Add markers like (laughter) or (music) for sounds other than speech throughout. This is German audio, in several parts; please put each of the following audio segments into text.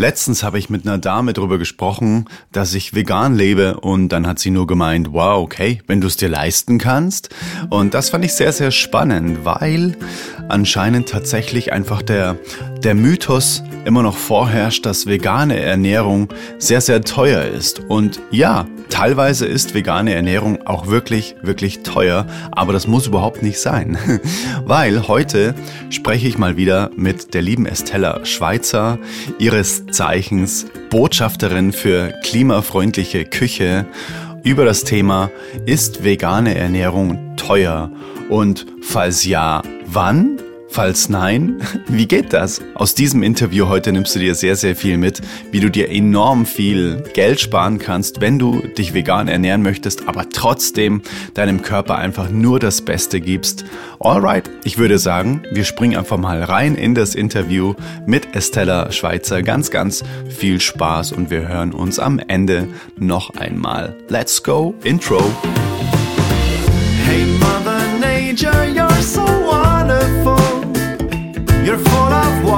Letztens habe ich mit einer Dame darüber gesprochen, dass ich vegan lebe und dann hat sie nur gemeint, wow, okay, wenn du es dir leisten kannst. Und das fand ich sehr, sehr spannend, weil anscheinend tatsächlich einfach der, der Mythos immer noch vorherrscht, dass vegane Ernährung sehr, sehr teuer ist. Und ja, teilweise ist vegane Ernährung auch wirklich, wirklich teuer, aber das muss überhaupt nicht sein. (laughs) Weil heute spreche ich mal wieder mit der lieben Estella Schweizer, ihres Zeichens Botschafterin für klimafreundliche Küche, über das Thema, ist vegane Ernährung teuer? Und falls ja, wann? Falls nein, (laughs) wie geht das? Aus diesem Interview heute nimmst du dir sehr, sehr viel mit, wie du dir enorm viel Geld sparen kannst, wenn du dich vegan ernähren möchtest, aber trotzdem deinem Körper einfach nur das Beste gibst. Alright, ich würde sagen, wir springen einfach mal rein in das Interview mit Estella Schweizer. Ganz, ganz viel Spaß und wir hören uns am Ende noch einmal. Let's go, Intro.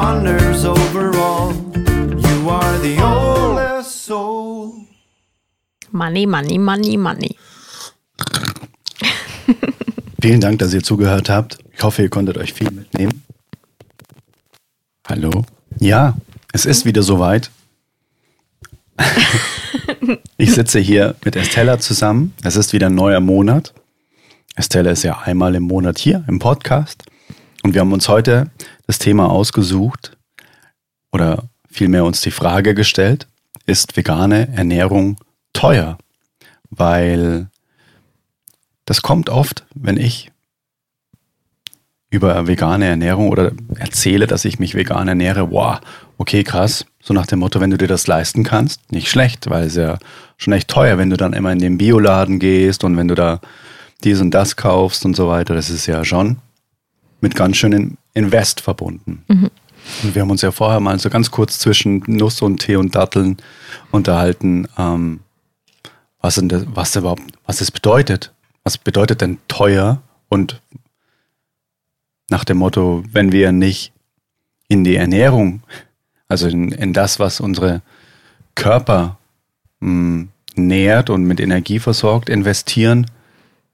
Full of wonders overall. You are the oldest soul. Money, money, money, money. Vielen Dank, dass ihr zugehört habt. Ich hoffe, ihr konntet euch viel mitnehmen. Hallo? Ja, es ist wieder soweit. ich sitze hier mit Estella zusammen. Es ist wieder ein neuer Monat. Estella ist ja einmal im Monat hier im Podcast. Und wir haben uns heute das Thema ausgesucht oder vielmehr uns die Frage gestellt, ist vegane Ernährung teuer? Weil das kommt oft, wenn ich über vegane Ernährung oder erzähle, dass ich mich vegan ernähre, wow, okay, krass. So nach dem Motto, wenn du dir das leisten kannst, nicht schlecht, weil es ja schon echt teuer, wenn du dann immer in den Bioladen gehst und wenn du da dies und das kaufst und so weiter. Das ist ja schon mit ganz schönem Invest verbunden. Mhm. Und wir haben uns ja vorher mal so ganz kurz zwischen Nuss und Tee und Datteln unterhalten, ähm, was, denn das, was überhaupt, was es bedeutet. Was bedeutet denn teuer? Und nach dem Motto, wenn wir nicht in die Ernährung, also in, in das, was unsere Körper mh, nährt und mit Energie versorgt, investieren,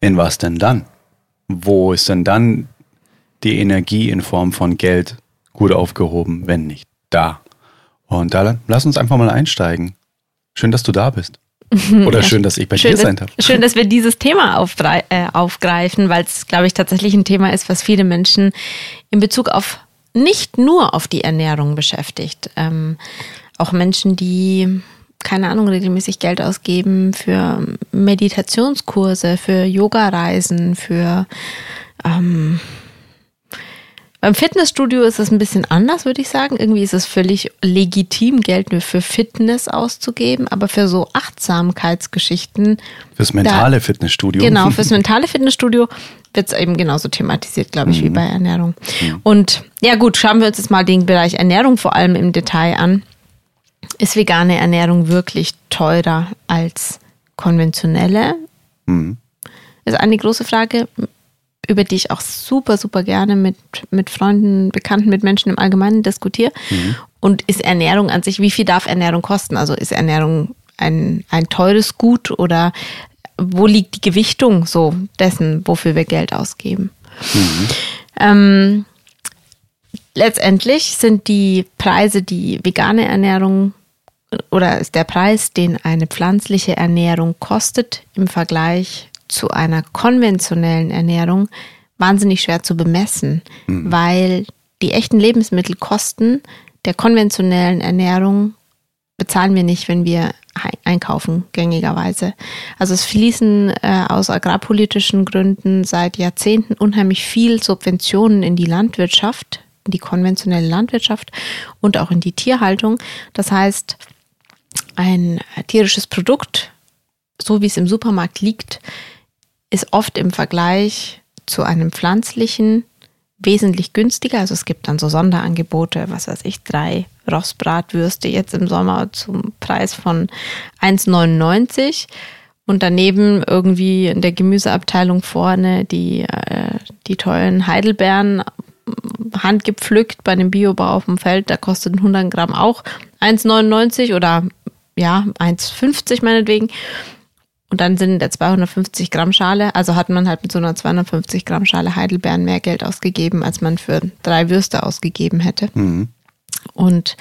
in was denn dann? Wo ist denn dann die Energie in Form von Geld gut aufgehoben, wenn nicht da? Und da lass uns einfach mal einsteigen. Schön, dass du da bist. (laughs) Oder schön, dass ich bei Schön, dir sein darf. schön, dass wir (laughs) dieses Thema aufdrei- äh, aufgreifen, weil es, glaube ich, tatsächlich ein Thema ist, was viele Menschen in Bezug auf nicht nur auf die Ernährung beschäftigt. Ähm, auch Menschen, die, keine Ahnung, regelmäßig Geld ausgeben für Meditationskurse, für Yoga-Reisen, für ähm, beim Fitnessstudio ist es ein bisschen anders, würde ich sagen. Irgendwie ist es völlig legitim, Geld nur für Fitness auszugeben, aber für so Achtsamkeitsgeschichten, Fürs mentale Fitnessstudio. genau, fürs (laughs) mentale Fitnessstudio wird es eben genauso thematisiert, glaube ich, wie bei Ernährung. Und ja gut, schauen wir uns jetzt mal den Bereich Ernährung vor allem im Detail an. Ist vegane Ernährung wirklich teurer als konventionelle? Ist eine große Frage, über die ich auch super, super gerne mit, mit Freunden, Bekannten, mit Menschen im Allgemeinen diskutiere. Und ist Ernährung an sich, wie viel darf Ernährung kosten? Also ist Ernährung ein, ein teures Gut oder wo liegt die Gewichtung so dessen, wofür wir Geld ausgeben? Ähm, letztendlich sind die Preise, die vegane Ernährung oder ist der Preis, den eine pflanzliche Ernährung kostet im Vergleich zu einer konventionellen Ernährung, wahnsinnig schwer zu bemessen, weil die echten Lebensmittelkosten der konventionellen Ernährung bezahlen wir nicht, wenn wir einkaufen, gängigerweise. Also es fließen äh, aus agrarpolitischen Gründen seit Jahrzehnten unheimlich viel Subventionen in die Landwirtschaft, in die konventionelle Landwirtschaft und auch in die Tierhaltung. Das heißt, ein tierisches Produkt, so wie es im Supermarkt liegt, ist oft im Vergleich zu einem pflanzlichen wesentlich günstiger. Also es gibt dann so Sonderangebote, was weiß ich, drei Rostbratwürste jetzt im Sommer zum Preis von 1,99 und daneben irgendwie in der Gemüseabteilung vorne die, äh, die tollen Heidelbeeren handgepflückt bei einem Biobau auf dem Feld, da kostet ein 100 Gramm auch 1,99 oder ja, 1,50 meinetwegen. Und dann sind in der 250 Gramm Schale, also hat man halt mit so einer 250 Gramm Schale Heidelbeeren mehr Geld ausgegeben, als man für drei Würste ausgegeben hätte. Und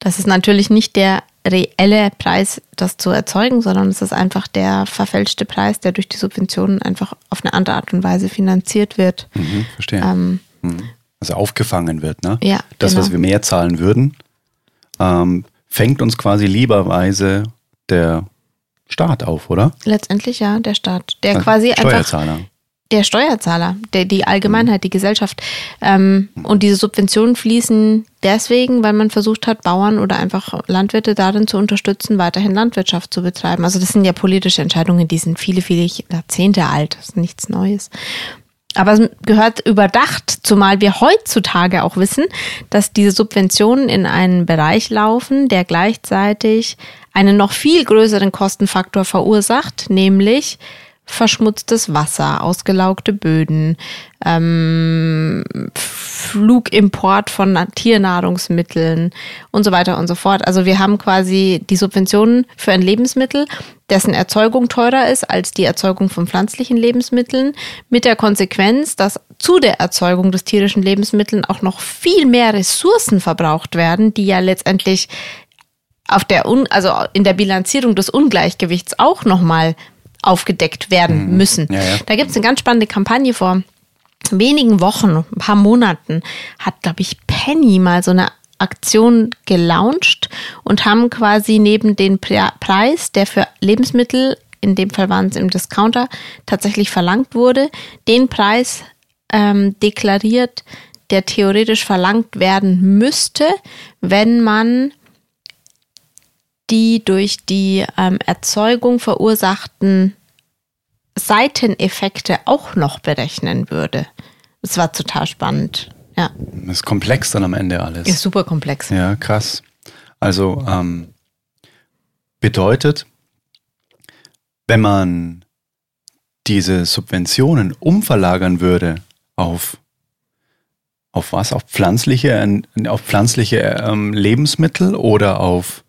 das ist natürlich nicht der reelle Preis, das zu erzeugen, sondern es ist einfach der verfälschte Preis, der durch die Subventionen einfach auf eine andere Art und Weise finanziert wird. Mhm, verstehe. Ähm, also aufgefangen wird, ne? Ja, Das, genau. was wir mehr zahlen würden, ähm, fängt uns quasi lieberweise der Staat auf, oder? letztendlich ja, der Staat, der Also quasi einfach Steuerzahler. der Steuerzahler, der, die Allgemeinheit, die Gesellschaft. Ähm, und diese Subventionen fließen deswegen, weil man versucht hat, Bauern oder einfach Landwirte darin zu unterstützen, weiterhin Landwirtschaft zu betreiben. Also das sind ja politische Entscheidungen, die sind viele, viele Jahrzehnte alt. Das ist nichts Neues. Aber es gehört überdacht, zumal wir heutzutage auch wissen, dass diese Subventionen in einen Bereich laufen, der gleichzeitig einen noch viel größeren Kostenfaktor verursacht, nämlich verschmutztes Wasser, ausgelaugte Böden, ähm, Flugimport von Tiernahrungsmitteln und so weiter und so fort. Also wir haben quasi die Subventionen für ein Lebensmittel, dessen Erzeugung teurer ist als die Erzeugung von pflanzlichen Lebensmitteln, mit der Konsequenz, dass zu der Erzeugung des tierischen Lebensmitteln auch noch viel mehr Ressourcen verbraucht werden, die ja letztendlich auf der Un also in der Bilanzierung des Ungleichgewichts auch nochmal aufgedeckt werden müssen. Ja, ja. Da gibt es eine ganz spannende Kampagne vor wenigen Wochen, ein paar Monaten, hat, glaube ich, Penny mal so eine Aktion gelauncht und haben quasi neben den Pre Preis, der für Lebensmittel, in dem Fall waren es im Discounter, tatsächlich verlangt wurde, den Preis ähm, deklariert, der theoretisch verlangt werden müsste, wenn man die durch die ähm, Erzeugung verursachten Seiteneffekte auch noch berechnen würde. Das war total spannend. Ja, Das ist komplex dann am Ende alles. ist super komplex. Ja, krass. Also ähm, bedeutet, wenn man diese Subventionen umverlagern würde auf auf was? Auf pflanzliche, auf pflanzliche ähm, Lebensmittel oder auf,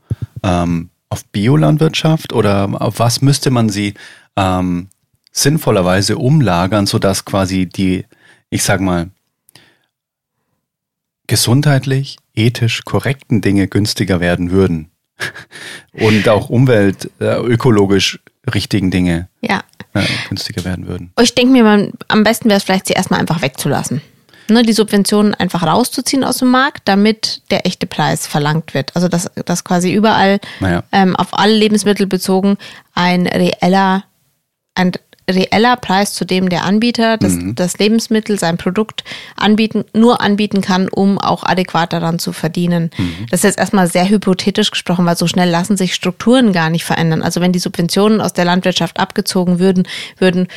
ähm, auf Biolandwirtschaft oder auf was müsste man sie ähm, sinnvollerweise umlagern, sodass quasi die, ich sag mal, gesundheitlich, ethisch korrekten Dinge günstiger werden würden. (laughs) Und auch umwelt, äh, ökologisch richtigen Dinge Ja. äh, günstiger werden würden. Ich denke mir, man, am besten wäre es vielleicht, sie erstmal einfach wegzulassen. Ne, die Subventionen einfach rauszuziehen aus dem Markt, damit der echte Preis verlangt wird. Also dass, dass quasi überall Naja. ähm, auf alle Lebensmittel bezogen ein reeller, ein reeller Preis, zu dem der Anbieter das, das Lebensmittel, sein Produkt anbieten, nur anbieten kann, um auch adäquat daran zu verdienen. Das ist jetzt erstmal sehr hypothetisch gesprochen, weil so schnell lassen sich Strukturen gar nicht verändern. Also wenn die Subventionen aus der Landwirtschaft abgezogen würden, würden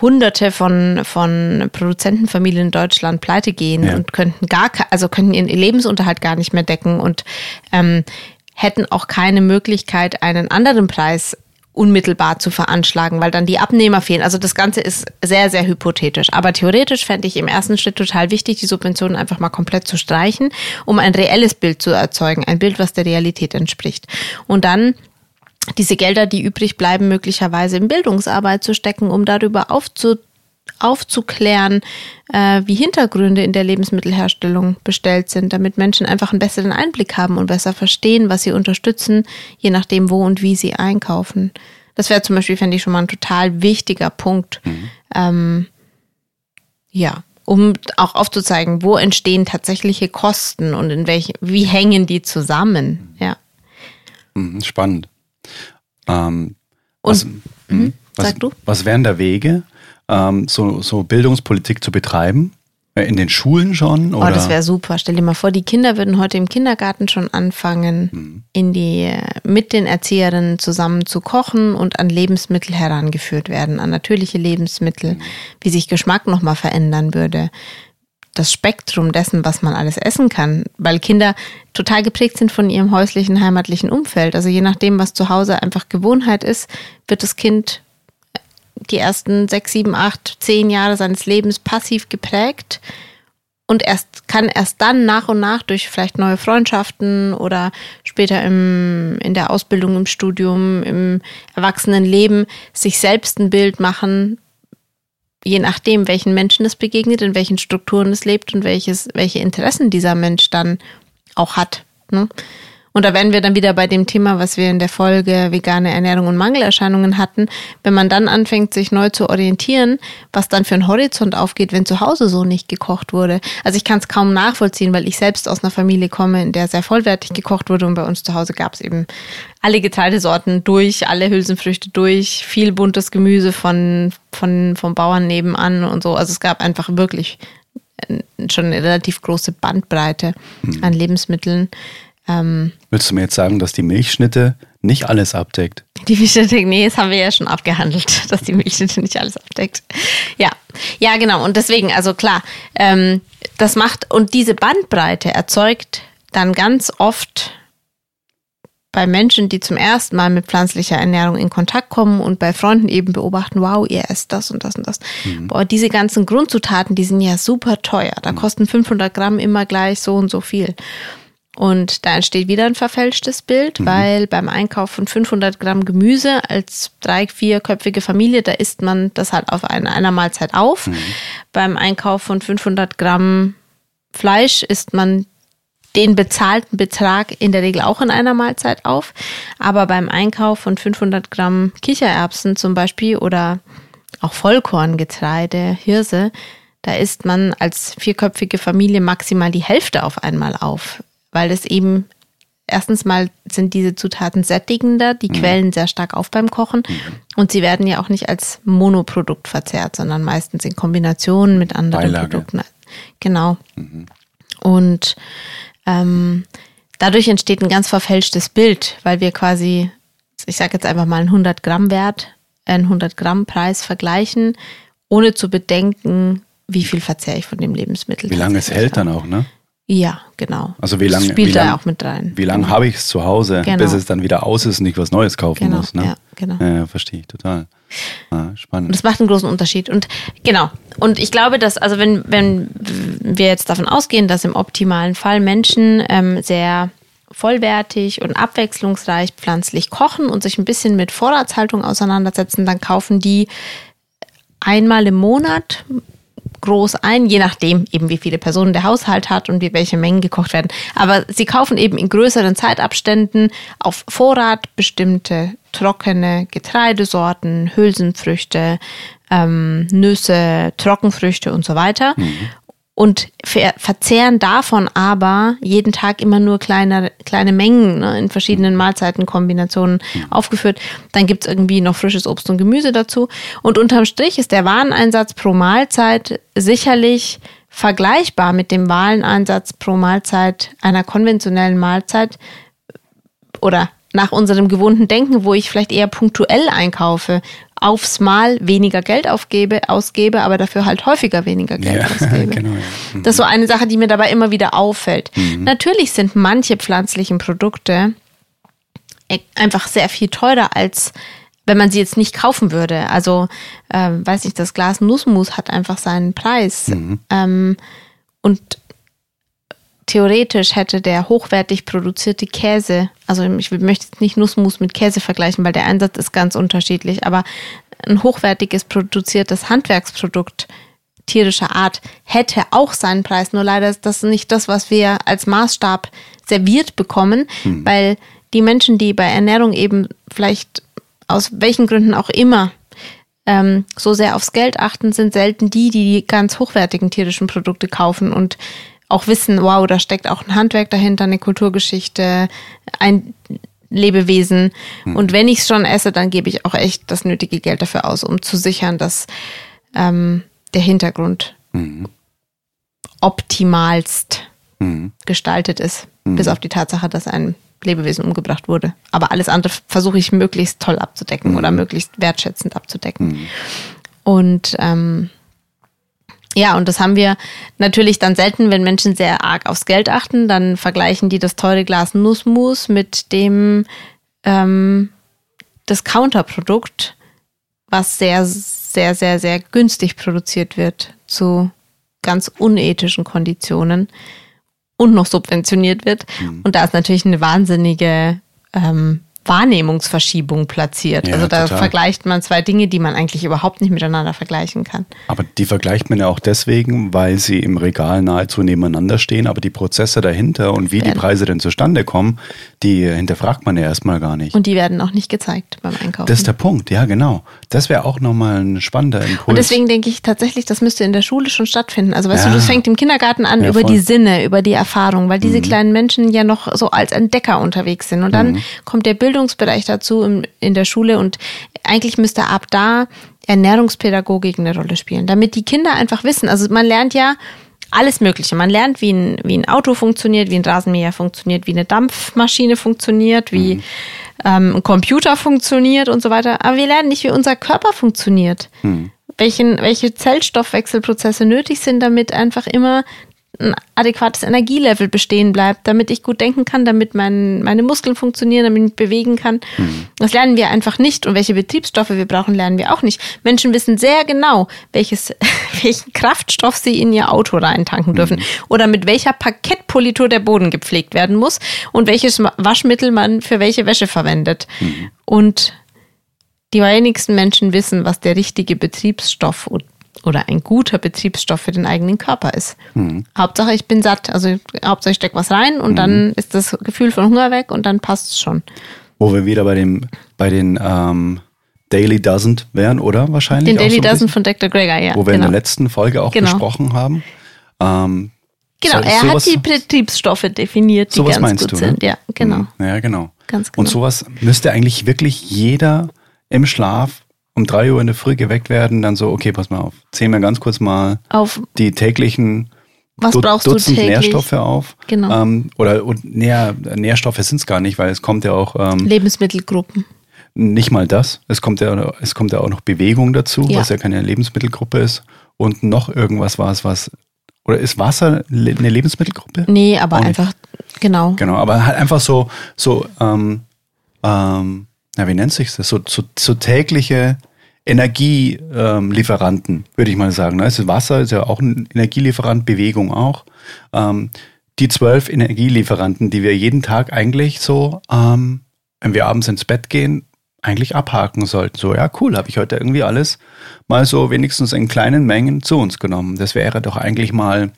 Hunderte von, von Produzentenfamilien in Deutschland pleite gehen Ja. und könnten gar, also könnten ihren Lebensunterhalt gar nicht mehr decken und ähm, hätten auch keine Möglichkeit, einen anderen Preis unmittelbar zu veranschlagen, weil dann die Abnehmer fehlen. Also das Ganze ist sehr, sehr hypothetisch. Aber theoretisch fände ich im ersten Schritt total wichtig, die Subventionen einfach mal komplett zu streichen, um ein reelles Bild zu erzeugen, ein Bild, was der Realität entspricht. Und dann diese Gelder, die übrig bleiben, möglicherweise in Bildungsarbeit zu stecken, um darüber aufzu, aufzuklären, äh, wie Hintergründe in der Lebensmittelherstellung bestellt sind, damit Menschen einfach einen besseren Einblick haben und besser verstehen, was sie unterstützen, je nachdem, wo und wie sie einkaufen. Das wäre zum Beispiel, fände ich schon mal ein total wichtiger Punkt. Ähm, ja, um auch aufzuzeigen, wo entstehen tatsächliche Kosten und in welch, wie hängen die zusammen. Ja. Mhm, spannend. Ähm, Und- was, mhm. was, sag du. was wären da Wege, ähm, so, so Bildungspolitik zu betreiben? Äh, In den Schulen schon? Oh, Oder? das wäre super. Stell dir mal vor, die Kinder würden heute im Kindergarten schon anfangen, in die, mit den Erzieherinnen zusammen zu kochen und an Lebensmittel herangeführt werden, an natürliche Lebensmittel, wie sich Geschmack nochmal verändern würde. Das Spektrum dessen, was man alles essen kann, weil Kinder total geprägt sind von ihrem häuslichen, heimatlichen Umfeld. Also je nachdem, was zu Hause einfach Gewohnheit ist, wird das Kind die ersten sechs, sieben, acht, zehn Jahre seines Lebens passiv geprägt und erst kann erst dann nach und nach durch vielleicht neue Freundschaften oder später im, in der Ausbildung, im Studium, im Erwachsenenleben sich selbst ein Bild machen, je nachdem, welchen Menschen es begegnet, in welchen Strukturen es lebt und welches, welche Interessen dieser Mensch dann auch hat. Ne? Und da wären wir dann wieder bei dem Thema, was wir in der Folge vegane Ernährung und Mangelerscheinungen hatten. Wenn man dann anfängt, sich neu zu orientieren, was dann für ein Horizont aufgeht, wenn zu Hause so nicht gekocht wurde. Also ich kann es kaum nachvollziehen, weil ich selbst aus einer Familie komme, in der sehr vollwertig gekocht wurde und bei uns zu Hause gab es eben alle Getreidesorten durch, alle Hülsenfrüchte durch, viel buntes Gemüse von, von, vom Bauern nebenan und so. Also es gab einfach wirklich äh, schon eine relativ große Bandbreite an Lebensmitteln. Ähm, Willst du mir jetzt sagen, dass die Milchschnitte nicht alles abdeckt? Die Milchschnitte, nee, das haben wir ja schon abgehandelt, (laughs) dass die Milchschnitte nicht alles abdeckt. Ja, ja, genau. Und deswegen, also klar, ähm, das macht und diese Bandbreite erzeugt dann ganz oft bei Menschen, die zum ersten Mal mit pflanzlicher Ernährung in Kontakt kommen und bei Freunden eben beobachten, wow, ihr esst das und das und das. Mhm. Boah, diese ganzen Grundzutaten, die sind ja super teuer. Da kosten 500 Gramm immer gleich so und so viel. Und da entsteht wieder ein verfälschtes Bild, mhm. weil beim Einkauf von 500 Gramm Gemüse als drei-, vierköpfige Familie, da isst man das halt auf eine, einer Mahlzeit auf. Mhm. Beim Einkauf von 500 Gramm Fleisch isst man den bezahlten Betrag in der Regel auch in einer Mahlzeit auf. Aber beim Einkauf von 500 Gramm Kichererbsen zum Beispiel oder auch Vollkorngetreide, Hirse, da isst man als vierköpfige Familie maximal die Hälfte auf einmal auf weil es eben erstens mal sind diese Zutaten sättigender, die mhm. quellen sehr stark auf beim Kochen mhm. und sie werden ja auch nicht als Monoprodukt verzehrt, sondern meistens in Kombination mit anderen Beilage. Produkten. Genau. Mhm. Und ähm, dadurch entsteht ein ganz verfälschtes Bild, weil wir quasi, ich sage jetzt einfach mal einen 100 Gramm Wert, einen 100 Gramm Preis vergleichen, ohne zu bedenken, wie viel verzehre ich von dem Lebensmittel. Wie lange es hält dann auch, ne? Ja, genau. Also wie lange spielt wie lang, da auch mit rein. Wie lange habe ich es zu Hause, genau. bis es dann wieder aus ist und ich was Neues kaufen genau, muss. Ne? Ja, genau. Ja, verstehe ich total. Ja, spannend. Und das macht einen großen Unterschied. Und genau. Und ich glaube, dass, also wenn, wenn wir jetzt davon ausgehen, dass im optimalen Fall Menschen ähm, sehr vollwertig und abwechslungsreich pflanzlich kochen und sich ein bisschen mit Vorratshaltung auseinandersetzen, dann kaufen die einmal im Monat groß ein, je nachdem eben wie viele Personen der Haushalt hat und wie welche Mengen gekocht werden. Aber sie kaufen eben in größeren Zeitabständen auf Vorrat bestimmte trockene Getreidesorten, Hülsenfrüchte, ähm, Nüsse, Trockenfrüchte und so weiter. Mhm und ver verzehren davon aber jeden Tag immer nur kleine, kleine Mengen ne, in verschiedenen Mahlzeitenkombinationen mhm. aufgeführt. Dann gibt's irgendwie noch frisches Obst und Gemüse dazu. Und unterm Strich ist der Wareneinsatz pro Mahlzeit sicherlich vergleichbar mit dem Wareneinsatz pro Mahlzeit einer konventionellen Mahlzeit oder nach unserem gewohnten Denken, wo ich vielleicht eher punktuell einkaufe, aufs Mal weniger Geld aufgebe, ausgebe, aber dafür halt häufiger weniger Geld ja, (laughs) ausgebe. Genau, ja. mhm. Das ist so eine Sache, die mir dabei immer wieder auffällt. Mhm. Natürlich sind manche pflanzlichen Produkte e- einfach sehr viel teurer als wenn man sie jetzt nicht kaufen würde. Also, ähm, weiß nicht, das Glas Nussmus hat einfach seinen Preis. Mhm. Ähm, und theoretisch hätte der hochwertig produzierte Käse, also ich möchte jetzt nicht Nussmus mit Käse vergleichen, weil der Einsatz ist ganz unterschiedlich, aber ein hochwertiges produziertes Handwerksprodukt tierischer Art hätte auch seinen Preis. Nur leider ist das nicht das, was wir als Maßstab serviert bekommen, hm. weil die Menschen, die bei Ernährung eben vielleicht aus welchen Gründen auch immer ähm, so sehr aufs Geld achten, sind selten die, die die ganz hochwertigen tierischen Produkte kaufen und auch wissen, wow, da steckt auch ein Handwerk dahinter, eine Kulturgeschichte, ein Lebewesen. Mhm. Und wenn ich es schon esse, dann gebe ich auch echt das nötige Geld dafür aus, um zu sichern, dass ähm, der Hintergrund mhm. optimalst mhm. gestaltet ist. Hm. Bis auf die Tatsache, dass ein Lebewesen umgebracht wurde. Aber alles andere versuche ich möglichst toll abzudecken oder hm. möglichst wertschätzend abzudecken. Hm. Und ähm, ja, und das haben wir natürlich dann selten, wenn Menschen sehr arg aufs Geld achten, dann vergleichen die das teure Glas Nussmus mit dem ähm, Discounter-Produkt, was sehr, sehr, sehr, sehr günstig produziert wird zu ganz unethischen Konditionen und noch subventioniert wird. Mhm. Und da ist natürlich eine wahnsinnige ähm, Wahrnehmungsverschiebung platziert. Ja, also da total. vergleicht man zwei Dinge, die man eigentlich überhaupt nicht miteinander vergleichen kann. Aber die vergleicht man ja auch deswegen, weil sie im Regal nahezu nebeneinander stehen, aber die Prozesse dahinter und wie die Werden- Preise denn zustande kommen, die hinterfragt man ja erstmal gar nicht. Und die werden auch nicht gezeigt beim Einkaufen. das ist der Punkt, ja genau. Das wäre auch nochmal ein spannender Impuls. Und deswegen denke ich tatsächlich, das müsste in der Schule schon stattfinden. Also weißt Ja. du, das fängt im Kindergarten an Ja, über voll. Mhm. die Sinne, über die Erfahrung, weil diese kleinen Menschen ja noch so als Entdecker unterwegs sind. Und dann kommt der Bildungsbereich dazu in, in der Schule und eigentlich müsste ab da Ernährungspädagogik eine Rolle spielen, damit die Kinder einfach wissen. Also man lernt ja alles Mögliche. Man lernt, wie ein, wie ein Auto funktioniert, wie ein Rasenmäher funktioniert, wie eine Dampfmaschine funktioniert, wie ähm, Computer funktioniert und so weiter. Aber wir lernen nicht, wie unser Körper funktioniert. Welchen, welche Zellstoffwechselprozesse nötig sind, damit einfach immer ein adäquates Energielevel bestehen bleibt, damit ich gut denken kann, damit mein, meine Muskeln funktionieren, damit ich mich bewegen kann. Das lernen wir einfach nicht. Und welche Betriebsstoffe wir brauchen, lernen wir auch nicht. Menschen wissen sehr genau, welches, (laughs) welchen Kraftstoff sie in ihr Auto reintanken dürfen oder mit welcher Parkettpolitur der Boden gepflegt werden muss und welches Waschmittel man für welche Wäsche verwendet. Und die wenigsten Menschen wissen, was der richtige Betriebsstoff o- oder ein guter Betriebsstoff für den eigenen Körper ist. Hauptsache, ich bin satt. Also Hauptsache, ich stecke was rein und dann ist das Gefühl von Hunger weg und dann passt es schon. Wo wir wieder bei dem, bei den ähm, Daily Doesn't wären, oder? Wahrscheinlich. Den Daily so Dozen bisschen? von Dr. Greger, ja. Wo wir in genau. der letzten Folge auch Genau. besprochen haben. Ähm, Genau, so- er sowas- hat die Betriebsstoffe definiert, die Sowas ganz meinst gut du, sind. ne? Ja, genau. Mhm. Ja, genau. Ganz Und genau. sowas müsste eigentlich wirklich jeder im Schlaf um drei Uhr in der Früh geweckt werden, dann so, okay, pass mal auf, zähl mir ganz kurz mal Auf die täglichen was Du- brauchst Dutzend du täglich? Nährstoffe auf. Genau. Ähm, oder und Nähr, Nährstoffe sind es gar nicht, weil es kommt ja auch ähm, Lebensmittelgruppen. nicht mal das. Es kommt ja, es kommt ja auch noch Bewegung dazu, Ja. was ja keine Lebensmittelgruppe ist. Und noch irgendwas war es, was. Oder ist Wasser eine Lebensmittelgruppe? Nee, aber Auch nicht. einfach, genau. Genau, aber halt einfach so, so, ähm, ähm, na, wie nennt sich das? So, so, so tägliche Energielieferanten, Lieferanten, würde ich mal sagen. ne? Also Wasser ist ja auch ein Energielieferant, Bewegung auch. Ähm, die zwölf Energielieferanten, die wir jeden Tag eigentlich so, ähm, wenn wir abends ins Bett gehen, eigentlich abhaken sollten. So, ja, cool, habe ich heute irgendwie alles mal so wenigstens in kleinen Mengen zu uns genommen. Das wäre doch eigentlich mal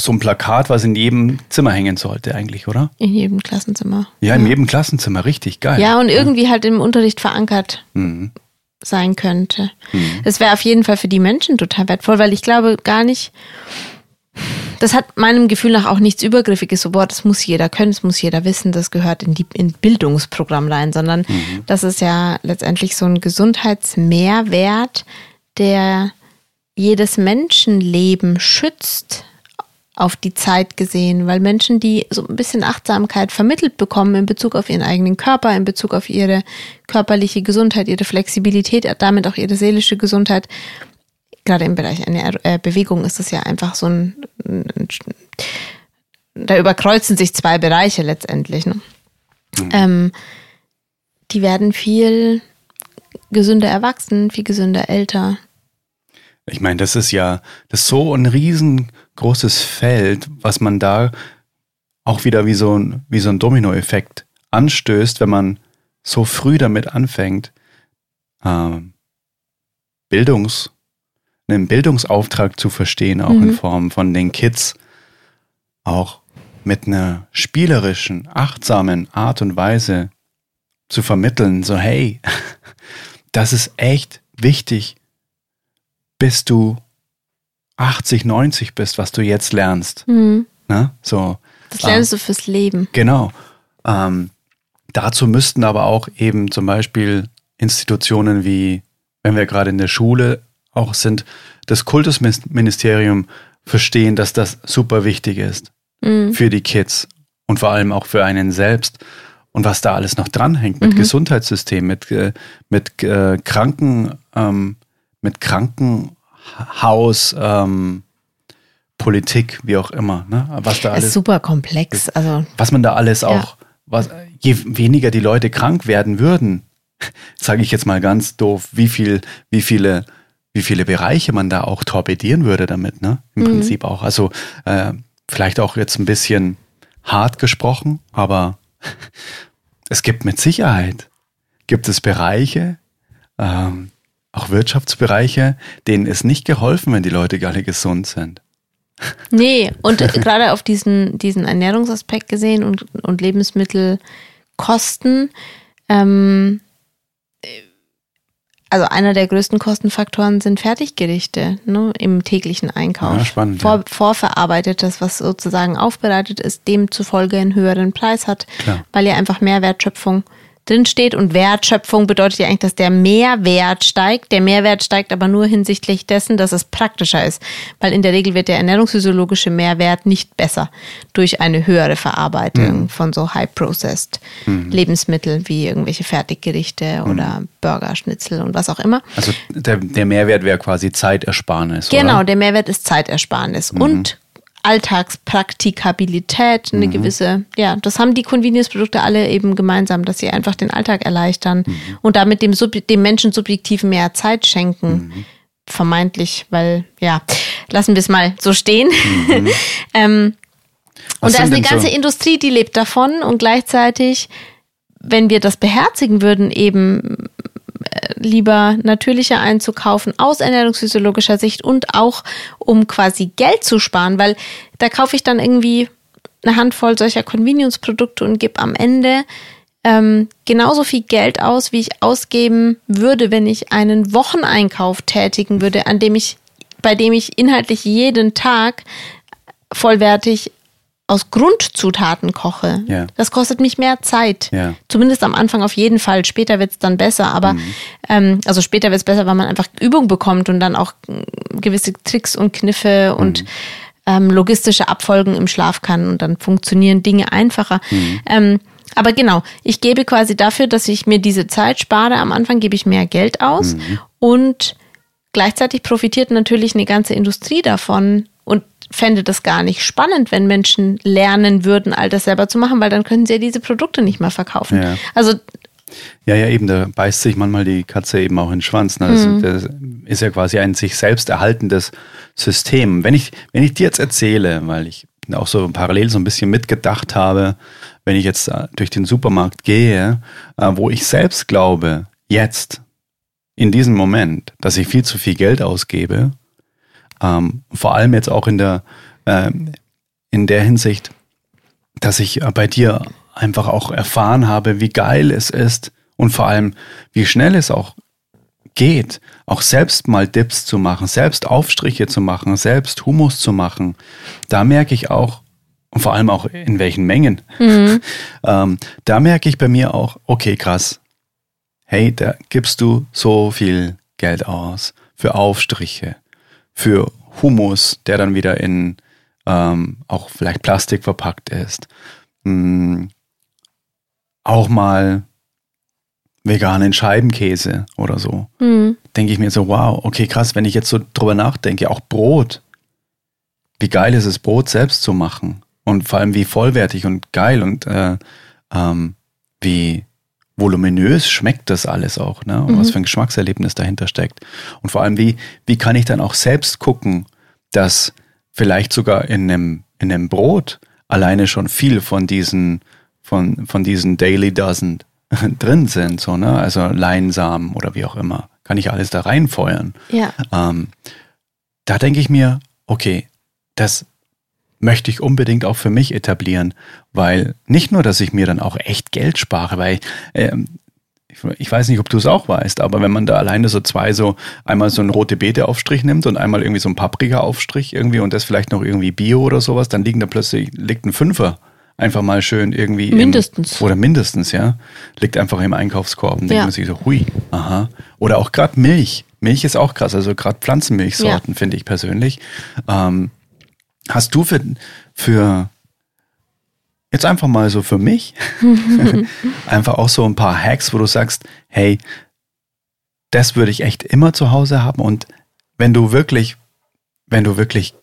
so ein Plakat, was in jedem Zimmer hängen sollte, eigentlich, oder? In jedem Klassenzimmer. Ja, in jedem Klassenzimmer, richtig geil. Ja, und irgendwie halt im Unterricht verankert Mhm. Sein könnte. Das wäre auf jeden Fall für die Menschen total wertvoll, weil ich glaube gar nicht, das hat meinem Gefühl nach auch nichts Übergriffiges, so, boah, das muss jeder können, das muss jeder wissen, das gehört in die in Bildungsprogramm rein, sondern das ist ja letztendlich so ein Gesundheitsmehrwert, der jedes Menschenleben schützt auf die Zeit gesehen, weil Menschen, die so ein bisschen Achtsamkeit vermittelt bekommen in Bezug auf ihren eigenen Körper, in Bezug auf ihre körperliche Gesundheit, ihre Flexibilität, damit auch ihre seelische Gesundheit, gerade im Bereich einer äh, Bewegung ist es ja einfach so ein, ein da überkreuzen sich zwei Bereiche letztendlich. Ne? Ähm, die werden viel gesünder erwachsen, viel gesünder älter. Ich meine, das ist ja, das ist so ein riesengroßes Feld, was man da auch wieder wie so ein, wie so ein Dominoeffekt anstößt, wenn man so früh damit anfängt, ähm, Bildungs, einen Bildungsauftrag zu verstehen, auch in Mhm. Form von den Kids, auch mit einer spielerischen, achtsamen Art und Weise zu vermitteln, so hey, (laughs) das ist echt wichtig, bis du 80, 90 bist, was du jetzt lernst. Mhm. Ne? So, Das lernst du fürs Leben. genau. Ähm, dazu müssten aber auch eben zum Beispiel Institutionen wie, wenn wir gerade in der Schule auch sind, das Kultusministerium verstehen, dass das super wichtig ist Mhm. für die Kids und vor allem auch für einen selbst. Und was da alles noch dranhängt mit Mhm. Gesundheitssystem, mit, äh, mit äh, Kranken, ähm, mit Krankenhaus, ähm, Politik, wie auch immer, ne? Was da ist alles, super komplex. Also was man da alles Ja. auch, was, je weniger die Leute krank werden würden, (laughs) sage ich jetzt mal ganz doof, wie viel, wie viele wie viele Bereiche man da auch torpedieren würde damit, ne? Im Prinzip auch. Also äh, vielleicht auch jetzt ein bisschen hart gesprochen, aber (laughs) es gibt mit Sicherheit, gibt es Bereiche, ähm, auch Wirtschaftsbereiche, denen ist nicht geholfen, wenn die Leute gar nicht gesund sind. (laughs) Nee, und äh, gerade auf diesen, diesen Ernährungsaspekt gesehen und, und Lebensmittelkosten, ähm, also einer der größten Kostenfaktoren sind Fertiggerichte ne, im täglichen Einkauf. Ja, spannend, Vor, ja. Vorverarbeitetes, was sozusagen aufbereitet ist, demzufolge einen höheren Preis hat, Klar. weil ja einfach mehr Wertschöpfung drinsteht. Und Wertschöpfung bedeutet ja eigentlich, dass der Mehrwert steigt. Der Mehrwert steigt aber nur hinsichtlich dessen, dass es praktischer ist. Weil in der Regel wird der ernährungsphysiologische Mehrwert nicht besser durch eine höhere Verarbeitung von so high-processed Lebensmitteln wie irgendwelche Fertiggerichte oder Burger, Schnitzel und was auch immer. Also der, der Mehrwert wäre quasi Zeitersparnis. Genau, Oder? der Mehrwert ist Zeitersparnis und Alltagspraktikabilität, eine gewisse, ja, das haben die Convenience-Produkte alle eben gemeinsam, dass sie einfach den Alltag erleichtern und damit dem, Sub- dem Menschen subjektiv mehr Zeit schenken. Vermeintlich, weil, ja, lassen wir es mal so stehen. (laughs) ähm, Was und da ist eine ganze so- Industrie, die lebt davon und gleichzeitig, wenn wir das beherzigen würden, eben lieber natürlicher einzukaufen aus ernährungsphysiologischer Sicht und auch um quasi Geld zu sparen, weil da kaufe ich dann irgendwie eine Handvoll solcher Convenience-Produkte und gebe am Ende ähm, genauso viel Geld aus, wie ich ausgeben würde, wenn ich einen Wocheneinkauf tätigen würde, an dem ich, bei dem ich inhaltlich jeden Tag vollwertig aus Grundzutaten koche. Ja. Das kostet mich mehr Zeit. Ja. Zumindest am Anfang auf jeden Fall. Später wird es dann besser. Aber ähm, also später wird es besser, weil man einfach Übung bekommt und dann auch mm, gewisse Tricks und Kniffe und ähm, logistische Abfolgen im Schlaf kann und dann funktionieren Dinge einfacher. Ähm, aber genau, ich gebe quasi dafür, dass ich mir diese Zeit spare. Am Anfang gebe ich mehr Geld aus und gleichzeitig profitiert natürlich eine ganze Industrie davon und fände das gar nicht spannend, wenn Menschen lernen würden, all das selber zu machen, weil dann können sie ja diese Produkte nicht mehr verkaufen. Ja. Also Ja, ja, eben, da beißt sich manchmal die Katze eben auch in den Schwanz. Ne? Das, Mhm. das ist ja quasi ein sich selbst erhaltendes System. Wenn ich, wenn ich dir jetzt erzähle, weil ich auch so parallel so ein bisschen mitgedacht habe, wenn ich jetzt äh, durch den Supermarkt gehe, äh, wo ich selbst glaube, jetzt, in diesem Moment, dass ich viel zu viel Geld ausgebe, ähm, vor allem jetzt auch in der, ähm, in der Hinsicht, dass ich äh, bei dir einfach auch erfahren habe, wie geil es ist und vor allem, wie schnell es auch geht, auch selbst mal Dips zu machen, selbst Aufstriche zu machen, selbst Hummus zu machen. Da merke ich auch, und vor allem auch in welchen Mengen, (laughs) ähm, da merke ich bei mir auch, okay, krass, hey, da gibst du so viel Geld aus für Aufstriche, für Hummus, der dann wieder in ähm, auch vielleicht Plastik verpackt ist. Mm, auch mal veganen Scheibenkäse oder so. Denke ich mir so, wow, okay, krass, wenn ich jetzt so drüber nachdenke, auch Brot. Wie geil ist es, Brot selbst zu machen? Und vor allem wie vollwertig und geil und äh, ähm, wie voluminös schmeckt das alles auch, ne? Und was für ein Geschmackserlebnis dahinter steckt. Und vor allem, wie, wie kann ich dann auch selbst gucken, dass vielleicht sogar in einem, in einem Brot alleine schon viel von diesen, von, von diesen Daily Dozen (laughs) drin sind, so, ne? Also Leinsamen oder wie auch immer. Kann ich alles da reinfeuern. ja, Ähm, da denke ich mir, okay, das möchte ich unbedingt auch für mich etablieren, weil nicht nur, dass ich mir dann auch echt Geld spare, weil ähm, ich, weiß nicht, ob du es auch weißt, aber wenn man da alleine so zwei so einmal so einen rote Beete Aufstrich nimmt und einmal irgendwie so einen Paprika Aufstrich irgendwie und das vielleicht noch irgendwie Bio oder sowas, dann liegen da plötzlich liegt ein Fünfer einfach mal schön irgendwie im- Mindestens. oder mindestens, ja, liegt einfach im Einkaufskorb und Ja. denkt man sich so, hui, aha. Oder auch gerade Milch. Milch ist auch krass, also gerade Pflanzenmilchsorten finde ich persönlich. Ähm, hast du für, für jetzt einfach mal so für mich (laughs) einfach auch so ein paar Hacks, wo du sagst, hey, das würde ich echt immer zu Hause haben und wenn du wirklich, wenn du wirklich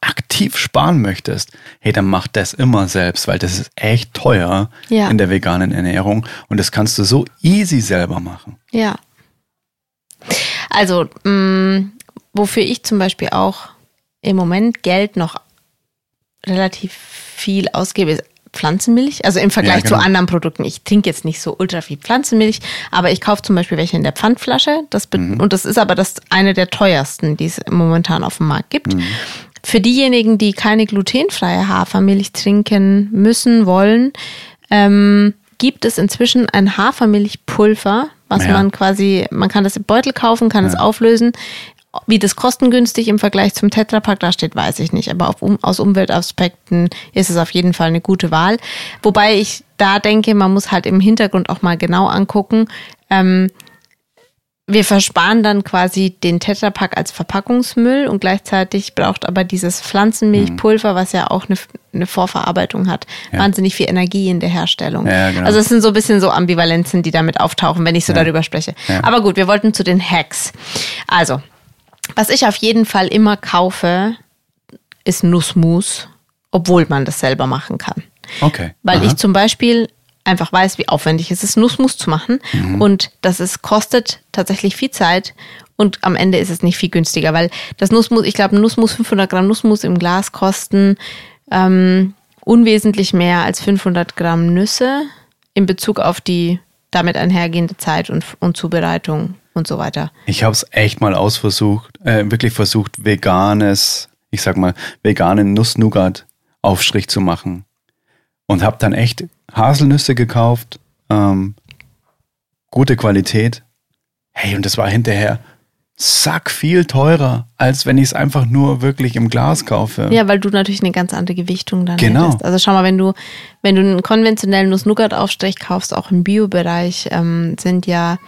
aktiv sparen möchtest, hey, dann mach das immer selbst, weil das ist echt teuer Ja. in der veganen Ernährung und das kannst du so easy selber machen. ja. Also, mh, wofür ich zum Beispiel auch im Moment Geld noch relativ viel ausgebe, ist Pflanzenmilch. Also im Vergleich Ja, genau. zu anderen Produkten. Ich trinke jetzt nicht so ultra viel Pflanzenmilch, aber ich kaufe zum Beispiel welche in der Pfandflasche. Das Mhm. Und das ist aber das eine der teuersten, die es momentan auf dem Markt gibt. Mhm. Für diejenigen, die keine glutenfreie Hafermilch trinken müssen, wollen, ähm, gibt es inzwischen ein Hafermilchpulver, was Ja. man quasi, man kann das im Beutel kaufen, kann es auflösen. Wie das kostengünstig im Vergleich zum Tetrapack da steht, weiß ich nicht. Aber um, aus Umweltaspekten ist es auf jeden Fall eine gute Wahl. Wobei ich da denke, man muss halt im Hintergrund auch mal genau angucken. Ähm, wir versparen dann quasi den Tetrapack als Verpackungsmüll und gleichzeitig braucht aber dieses Pflanzenmilchpulver, was ja auch eine, eine Vorverarbeitung hat, Ja. wahnsinnig viel Energie in der Herstellung. Ja, genau. Also es sind so ein bisschen so Ambivalenzen, die damit auftauchen, wenn ich so darüber spreche. Ja. Aber gut, wir wollten zu den Hacks. Also, was ich auf jeden Fall immer kaufe, ist Nussmus, obwohl man das selber machen kann. Okay. Weil Aha. ich zum Beispiel einfach weiß, wie aufwendig es ist, Nussmus zu machen. Mhm. Und das es kostet tatsächlich viel Zeit. Und am Ende ist es nicht viel günstiger, weil das Nussmus, ich glaube, Nussmus, 500 Gramm Nussmus im Glas kosten ähm, unwesentlich mehr als 500 Gramm Nüsse in Bezug auf die damit einhergehende Zeit und, und Zubereitung und so weiter. Ich habe es echt mal ausversucht, äh, wirklich versucht, veganes, ich sag mal, veganen Nuss-Nougat-Aufstrich zu machen. Und habe dann echt Haselnüsse gekauft, ähm, gute Qualität. Hey, und das war hinterher sack viel teurer, als wenn ich es einfach nur wirklich im Glas kaufe. Ja, weil du natürlich eine ganz andere Gewichtung dann Genau. hättest. Also schau mal, wenn du, wenn du einen konventionellen Nuss-Nougat-Aufstrich kaufst, auch im Bio-Bereich, ähm, sind ja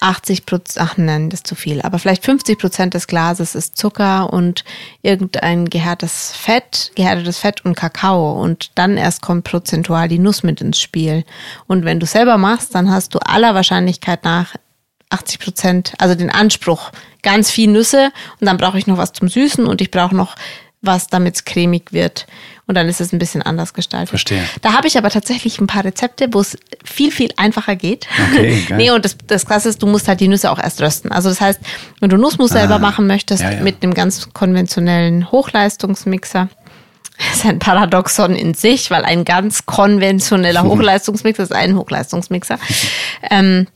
80 Prozent, ach nein, das ist zu viel, aber vielleicht 50 Prozent des Glases ist Zucker und irgendein gehärtes Fett, gehärtetes Fett und Kakao und dann erst kommt prozentual die Nuss mit ins Spiel. Und wenn du selber machst, dann hast du aller Wahrscheinlichkeit nach 80 Prozent, also den Anspruch, ganz viel Nüsse und dann brauche ich noch was zum Süßen und ich brauche noch was, damit es cremig wird. Und dann ist es ein bisschen anders gestaltet. Verstehe. Da habe ich aber tatsächlich ein paar Rezepte, wo es viel, viel einfacher geht. Okay, (laughs) geil. nee, und das, das Krasse ist, du musst halt die Nüsse auch erst rösten. Also das heißt, wenn du Nussmus selber machen möchtest, Ah, ja, ja. mit einem ganz konventionellen Hochleistungsmixer, das (laughs) ist ein Paradoxon in sich, weil ein ganz konventioneller (laughs) Hochleistungsmixer ist ein Hochleistungsmixer. ähm,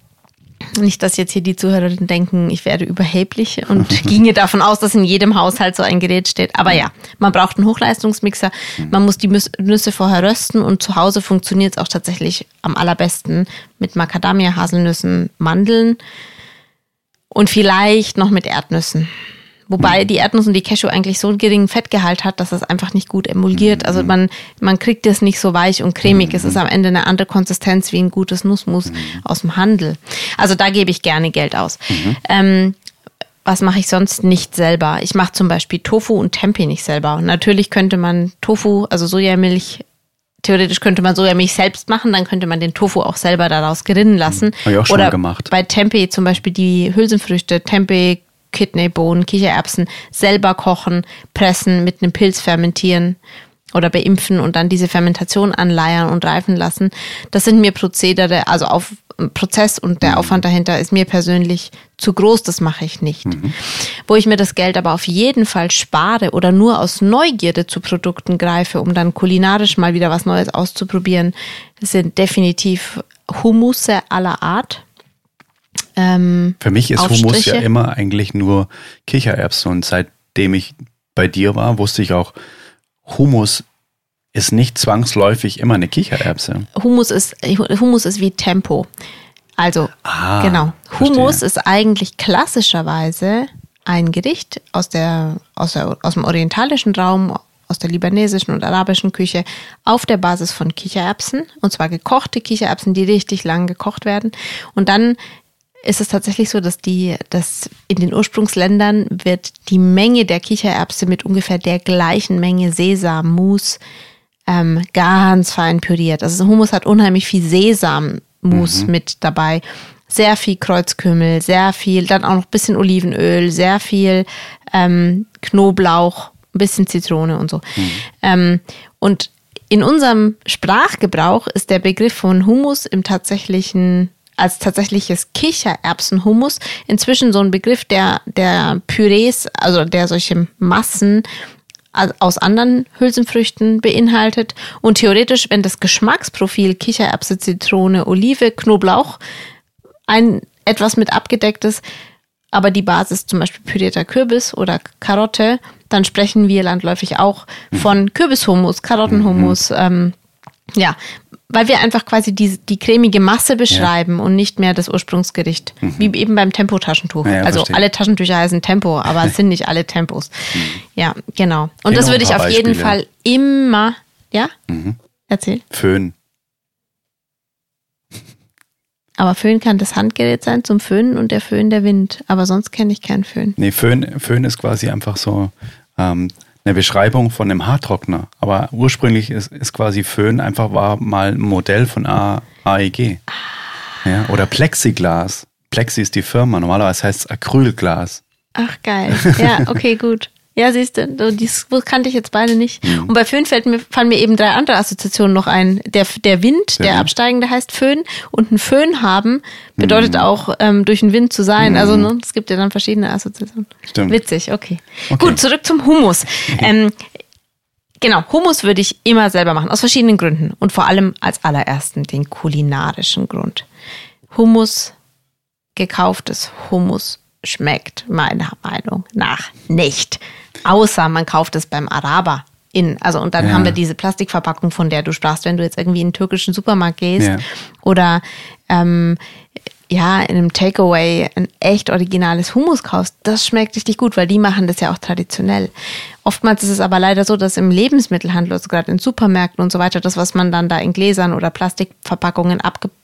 nicht, dass jetzt hier die Zuhörerinnen denken, ich werde überheblich und (laughs) ginge davon aus, dass in jedem Haushalt so ein Gerät steht. Aber ja, man braucht einen Hochleistungsmixer. Man muss die Nüsse vorher rösten und zu Hause funktioniert es auch tatsächlich am allerbesten mit Macadamia, Haselnüssen, Mandeln und vielleicht noch mit Erdnüssen. Wobei die Erdnuss und die Cashew eigentlich so einen geringen Fettgehalt hat, dass es einfach nicht gut emulgiert. Also man, man kriegt es nicht so weich und cremig. Es ist am Ende eine andere Konsistenz wie ein gutes Nussmus aus dem Handel. Also da gebe ich gerne Geld aus. Ähm, was mache ich sonst nicht selber? Ich mache zum Beispiel Tofu und Tempeh nicht selber. Natürlich könnte man Tofu, also Sojamilch, theoretisch könnte man Sojamilch selbst machen, dann könnte man den Tofu auch selber daraus gerinnen lassen. Hab ich auch schon Oder mal gemacht. bei Tempeh zum Beispiel die Hülsenfrüchte, Tempeh, Kidneybohnen, Kichererbsen selber kochen, pressen, mit einem Pilz fermentieren oder beimpfen und dann diese Fermentation anleiern und reifen lassen. Das sind mir Prozedere, also auf Prozess und der Aufwand dahinter ist mir persönlich zu groß, das mache ich nicht. Wo ich mir das Geld aber auf jeden Fall spare oder nur aus Neugierde zu Produkten greife, um dann kulinarisch mal wieder was Neues auszuprobieren, sind definitiv Humusse aller Art. Ähm, Für mich ist Hummus ja Aufstriche. immer eigentlich nur Kichererbsen und seitdem ich bei dir war, wusste ich auch, Hummus ist nicht zwangsläufig immer eine Kichererbse. Hummus ist, Hummus ist wie Tempo. Also, Ah, genau. verstehe. Hummus ist eigentlich klassischerweise ein Gericht aus, der, aus, der, aus dem orientalischen Raum, aus der libanesischen und arabischen Küche auf der Basis von Kichererbsen. Und zwar gekochte Kichererbsen, die richtig lang gekocht werden. Und dann ist es tatsächlich so, dass die, dass in den Ursprungsländern wird die Menge der Kichererbse mit ungefähr der gleichen Menge Sesammus ähm, ganz fein püriert. Also Hummus hat unheimlich viel Sesammus mit dabei. Sehr viel Kreuzkümmel, sehr viel, dann auch noch ein bisschen Olivenöl, sehr viel ähm, Knoblauch, ein bisschen Zitrone und so. Ähm, und in unserem Sprachgebrauch ist der Begriff von Hummus im tatsächlichen als tatsächliches Kichererbsenhummus. Inzwischen so ein Begriff, der, der Pürees, also der solche Massen aus anderen Hülsenfrüchten beinhaltet. Und theoretisch, wenn das Geschmacksprofil Kichererbse, Zitrone, Olive, Knoblauch ein etwas mit abgedeckt ist, aber die Basis zum Beispiel pürierter Kürbis oder Karotte, dann sprechen wir landläufig auch von Kürbishummus, Karottenhummus, ähm, ja, weil wir einfach quasi die, die cremige Masse beschreiben und nicht mehr das Ursprungsgericht. Wie eben beim Tempo-Taschentuch. Ja, ja, also verstehe. alle Taschentücher heißen Tempo, aber es (laughs) sind nicht alle Tempos. Ja, genau. Und Kenn das auch würde ich auf jeden Beispiele. Fall immer, ja? Erzähl. Föhn. Aber Föhn kann das Handgerät sein zum Föhnen und der Föhn der Wind. Aber sonst kenne ich keinen Föhn. Nee, Föhn, Föhn ist quasi einfach so ähm, eine Beschreibung von einem Haartrockner. Aber ursprünglich ist, ist quasi Föhn einfach war mal ein Modell von A, AEG. Ja, oder Plexiglas. Plexi ist die Firma. Normalerweise heißt es Acrylglas. Ach, geil. (laughs) Ja, okay, gut. Ja, siehst du, dies kannte ich jetzt beide nicht. Mhm. Und bei Föhn fällt mir, fallen mir eben drei andere Assoziationen noch ein. Der, der Wind, Der der, Wind. absteigende heißt Föhn. Und ein Föhn haben bedeutet Mhm. auch ähm, durch den Wind zu sein. Also ne, es gibt ja dann verschiedene Assoziationen. Stimmt. Witzig, okay. Okay. Gut, zurück zum Hummus. ähm, genau, Hummus würde ich immer selber machen, aus verschiedenen Gründen. Und vor allem als allerersten den kulinarischen Grund. Hummus, gekauftes Hummus schmeckt meiner Meinung nach nicht. Außer man kauft es beim Araber. In, also und dann Ja. haben wir diese Plastikverpackung, von der du sprachst, wenn du jetzt irgendwie in einen türkischen Supermarkt gehst Ja. oder ähm, ja, in einem Takeaway ein echt originales Hummus kaufst, das schmeckt richtig gut, weil die machen das ja auch traditionell. Oftmals ist es aber leider so, dass im Lebensmittelhandel, also gerade in Supermärkten und so weiter, das, was man dann da in Gläsern oder Plastikverpackungen abgepackt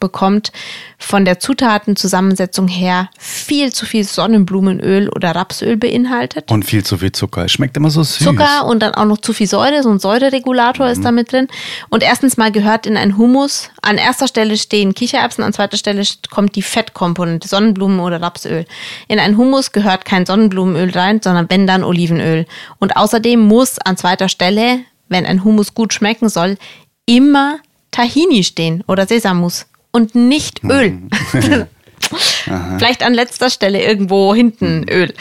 bekommt, von der Zutatenzusammensetzung her viel zu viel Sonnenblumenöl oder Rapsöl beinhaltet. Und viel zu viel Zucker. Es schmeckt immer so süß. Zucker und dann auch noch zu viel Säure, so ein Säureregulator ist da mit drin. Und erstens mal gehört in ein Hummus, an erster Stelle stehen Kichererbsen, an zweiter Stelle kommt die Fettkomponente, Sonnenblumen oder Rapsöl. In ein Hummus gehört kein Sonnenblumenöl rein, sondern wenn dann Olivenöl. Und außerdem muss an zweiter Stelle, wenn ein Hummus gut schmecken soll, immer stehen oder Sesammus und nicht Öl. (laughs) Vielleicht an letzter Stelle irgendwo hinten Öl.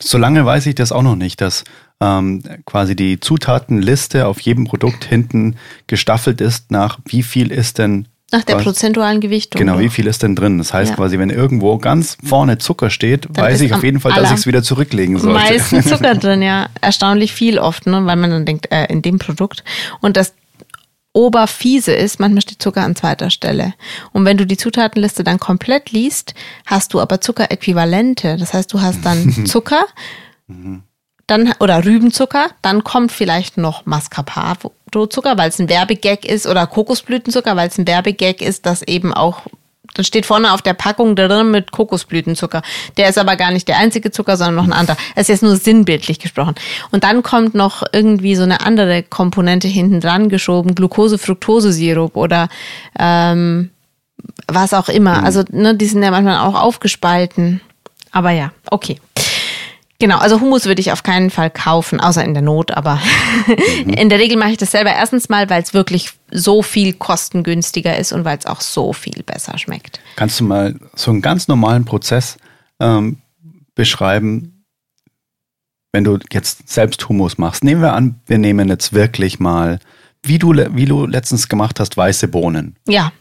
Solange weiß ich das auch noch nicht, dass ähm, quasi die Zutatenliste auf jedem Produkt hinten gestaffelt ist nach wie viel ist denn Nach der was- prozentualen Gewichtung. Genau, doch. wie viel ist denn drin? Das heißt Ja. quasi, wenn irgendwo ganz vorne Zucker steht, Dann weiß ich auf jeden Fall, dass ich es wieder zurücklegen sollte. meisten Zucker (laughs) drin, ja. Erstaunlich viel oft, ne? weil man dann denkt, äh, in dem Produkt. Und das Oberfiese ist, manchmal steht Zucker an zweiter Stelle. Und wenn du die Zutatenliste dann komplett liest, hast du aber Zuckeräquivalente. Das heißt, du hast dann (laughs) Zucker, dann oder Rübenzucker, dann kommt vielleicht noch Mascarpone-Zucker, weil es ein Werbegag ist, oder Kokosblütenzucker, weil es ein Werbegag ist, das eben auch, dann steht vorne auf der Packung drin mit Kokosblütenzucker. Der ist aber gar nicht der einzige Zucker, sondern noch ein anderer. Das ist jetzt nur sinnbildlich gesprochen. Und dann kommt noch irgendwie so eine andere Komponente hinten dran geschoben, Glucose-Fructose-Sirup oder ähm, was auch immer. Also, ne, die sind ja manchmal auch aufgespalten. Aber ja, okay. Genau, also Hummus würde ich auf keinen Fall kaufen, außer in der Not, aber (laughs) in der Regel mache ich das selber erstens mal, weil es wirklich so viel kostengünstiger ist und weil es auch so viel besser schmeckt. Kannst du mal so einen ganz normalen Prozess ähm, beschreiben, wenn du jetzt selbst Hummus machst? Nehmen wir an, wir nehmen jetzt wirklich mal, wie du, wie du letztens gemacht hast, weiße Bohnen. Ja,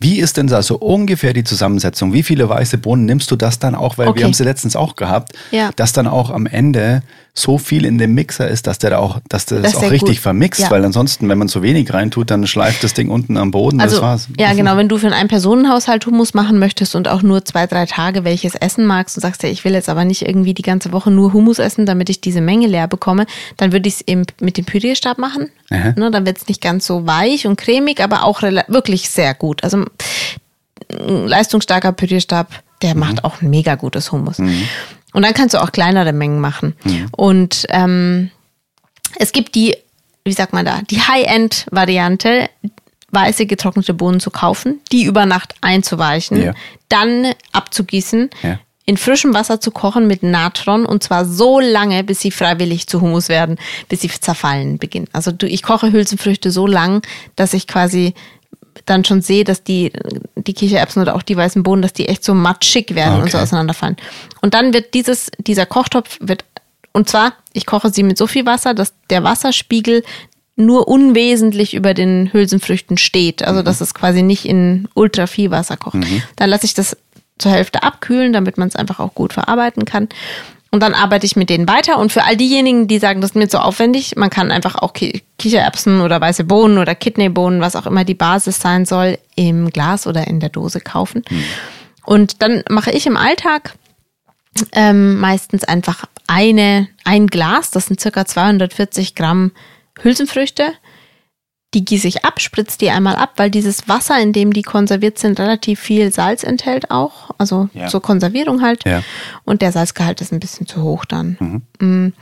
Wie ist denn da so ungefähr die Zusammensetzung? Wie viele weiße Bohnen nimmst du das dann auch? Weil Okay. wir haben sie letztens auch gehabt, Ja. dass dann auch am Ende so viel in dem Mixer ist, dass der da auch, dass der das, Das auch richtig gut. vermixt, Ja. weil ansonsten, wenn man so wenig reintut, dann schleift das Ding unten am Boden. also das war's. ja genau, wenn du für einen Ein-Personen-Haushalt Hummus machen möchtest und auch nur zwei, drei Tage welches essen magst und sagst ja, ich will jetzt aber nicht irgendwie die ganze Woche nur Hummus essen, damit ich diese Menge leer bekomme, dann würde ich es mit dem Pürierstab machen. Aha. Ne, dann wird es nicht ganz so weich und cremig, aber auch wirklich sehr gut. Also ein leistungsstarker Pürierstab, der macht auch ein mega gutes Hummus. Und dann kannst du auch kleinere Mengen machen. Und ähm, es gibt die, wie sagt man da, die High-End-Variante, weiße getrocknete Bohnen zu kaufen, die über Nacht einzuweichen, Ja. dann abzugießen, Ja. in frischem Wasser zu kochen mit Natron und zwar so lange, bis sie freiwillig zu Hummus werden, bis sie zerfallen beginnen. Also du, ich koche Hülsenfrüchte so lang, dass ich quasi dann schon sehe, dass die, die Kichererbsen oder auch die weißen Bohnen, dass die echt so matschig werden und so Okay. auseinanderfallen. Und dann wird dieses, dieser Kochtopf wird, und zwar, ich koche sie mit so viel Wasser, dass der Wasserspiegel nur unwesentlich über den Hülsenfrüchten steht. Also, dass es quasi nicht in ultra viel Wasser kocht. Dann lasse ich das zur Hälfte abkühlen, damit man es einfach auch gut verarbeiten kann. Und dann arbeite ich mit denen weiter. Und für all diejenigen, die sagen, das ist mir zu aufwendig, man kann einfach auch Ki Kichererbsen oder weiße Bohnen oder Kidneybohnen, was auch immer die Basis sein soll, im Glas oder in der Dose kaufen. Und dann mache ich im Alltag ähm, meistens einfach eine, ein Glas, das sind circa 240 Gramm Hülsenfrüchte. Die gieße ich ab, spritze die einmal ab, weil dieses Wasser, in dem die konserviert sind, relativ viel Salz enthält auch. Also Ja. zur Konservierung halt. Ja. Und der Salzgehalt ist ein bisschen zu hoch dann. Mm.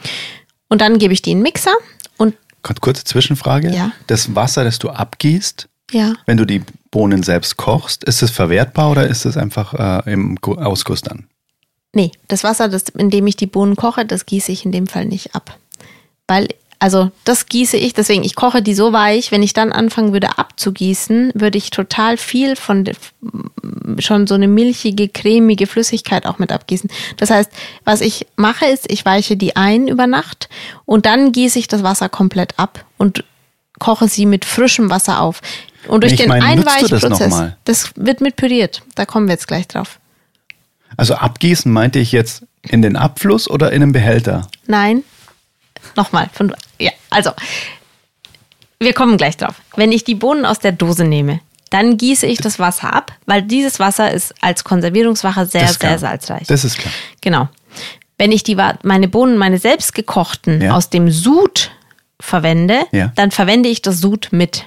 Und dann gebe ich die in den Mixer und Kurz- Kurze Zwischenfrage. Ja. Das Wasser, das du abgießt, ja, wenn du die Bohnen selbst kochst, ist es verwertbar oder ist es einfach äh, im Gu- Ausguss dann? Nee, das Wasser, das, in dem ich die Bohnen koche, das gieße ich in dem Fall nicht ab. Weil, also das gieße ich, deswegen, ich koche die so weich, wenn ich dann anfangen würde abzugießen, würde ich total viel von schon so eine milchige, cremige Flüssigkeit auch mit abgießen. Das heißt, was ich mache, ist, ich weiche die ein über Nacht und dann gieße ich das Wasser komplett ab und koche sie mit frischem Wasser auf. Und durch Ich den meine, das Einweichprozess, nochmal? das wird mit püriert. Da kommen wir jetzt gleich drauf. Also abgießen meinte ich jetzt in den Abfluss oder in einen Behälter? Nein. Nochmal. Von, ja, also, wir kommen gleich drauf. Wenn ich die Bohnen aus der Dose nehme, dann gieße ich das Wasser ab, weil dieses Wasser ist als Konservierungswasser sehr, sehr salzreich. Das ist klar. Genau. Wenn ich die, meine Bohnen, meine selbstgekochten Ja. aus dem Sud verwende, Ja. dann verwende ich das Sud mit.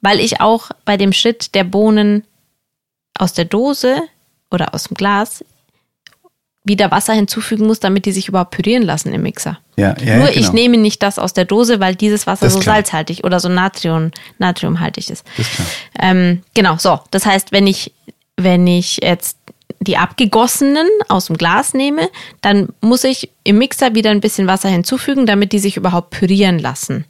Weil ich auch bei dem Schritt der Bohnen aus der Dose oder aus dem Glas wieder Wasser hinzufügen muss, damit die sich überhaupt pürieren lassen im Mixer. Ja, ja, Nur ja, genau. ich nehme nicht das aus der Dose, weil dieses Wasser so klar. salzhaltig oder so Natrium, natriumhaltig ist. Das ist klar. Ähm, genau, so. Das heißt, wenn ich, wenn ich jetzt die abgegossenen aus dem Glas nehme, dann muss ich im Mixer wieder ein bisschen Wasser hinzufügen, damit die sich überhaupt pürieren lassen.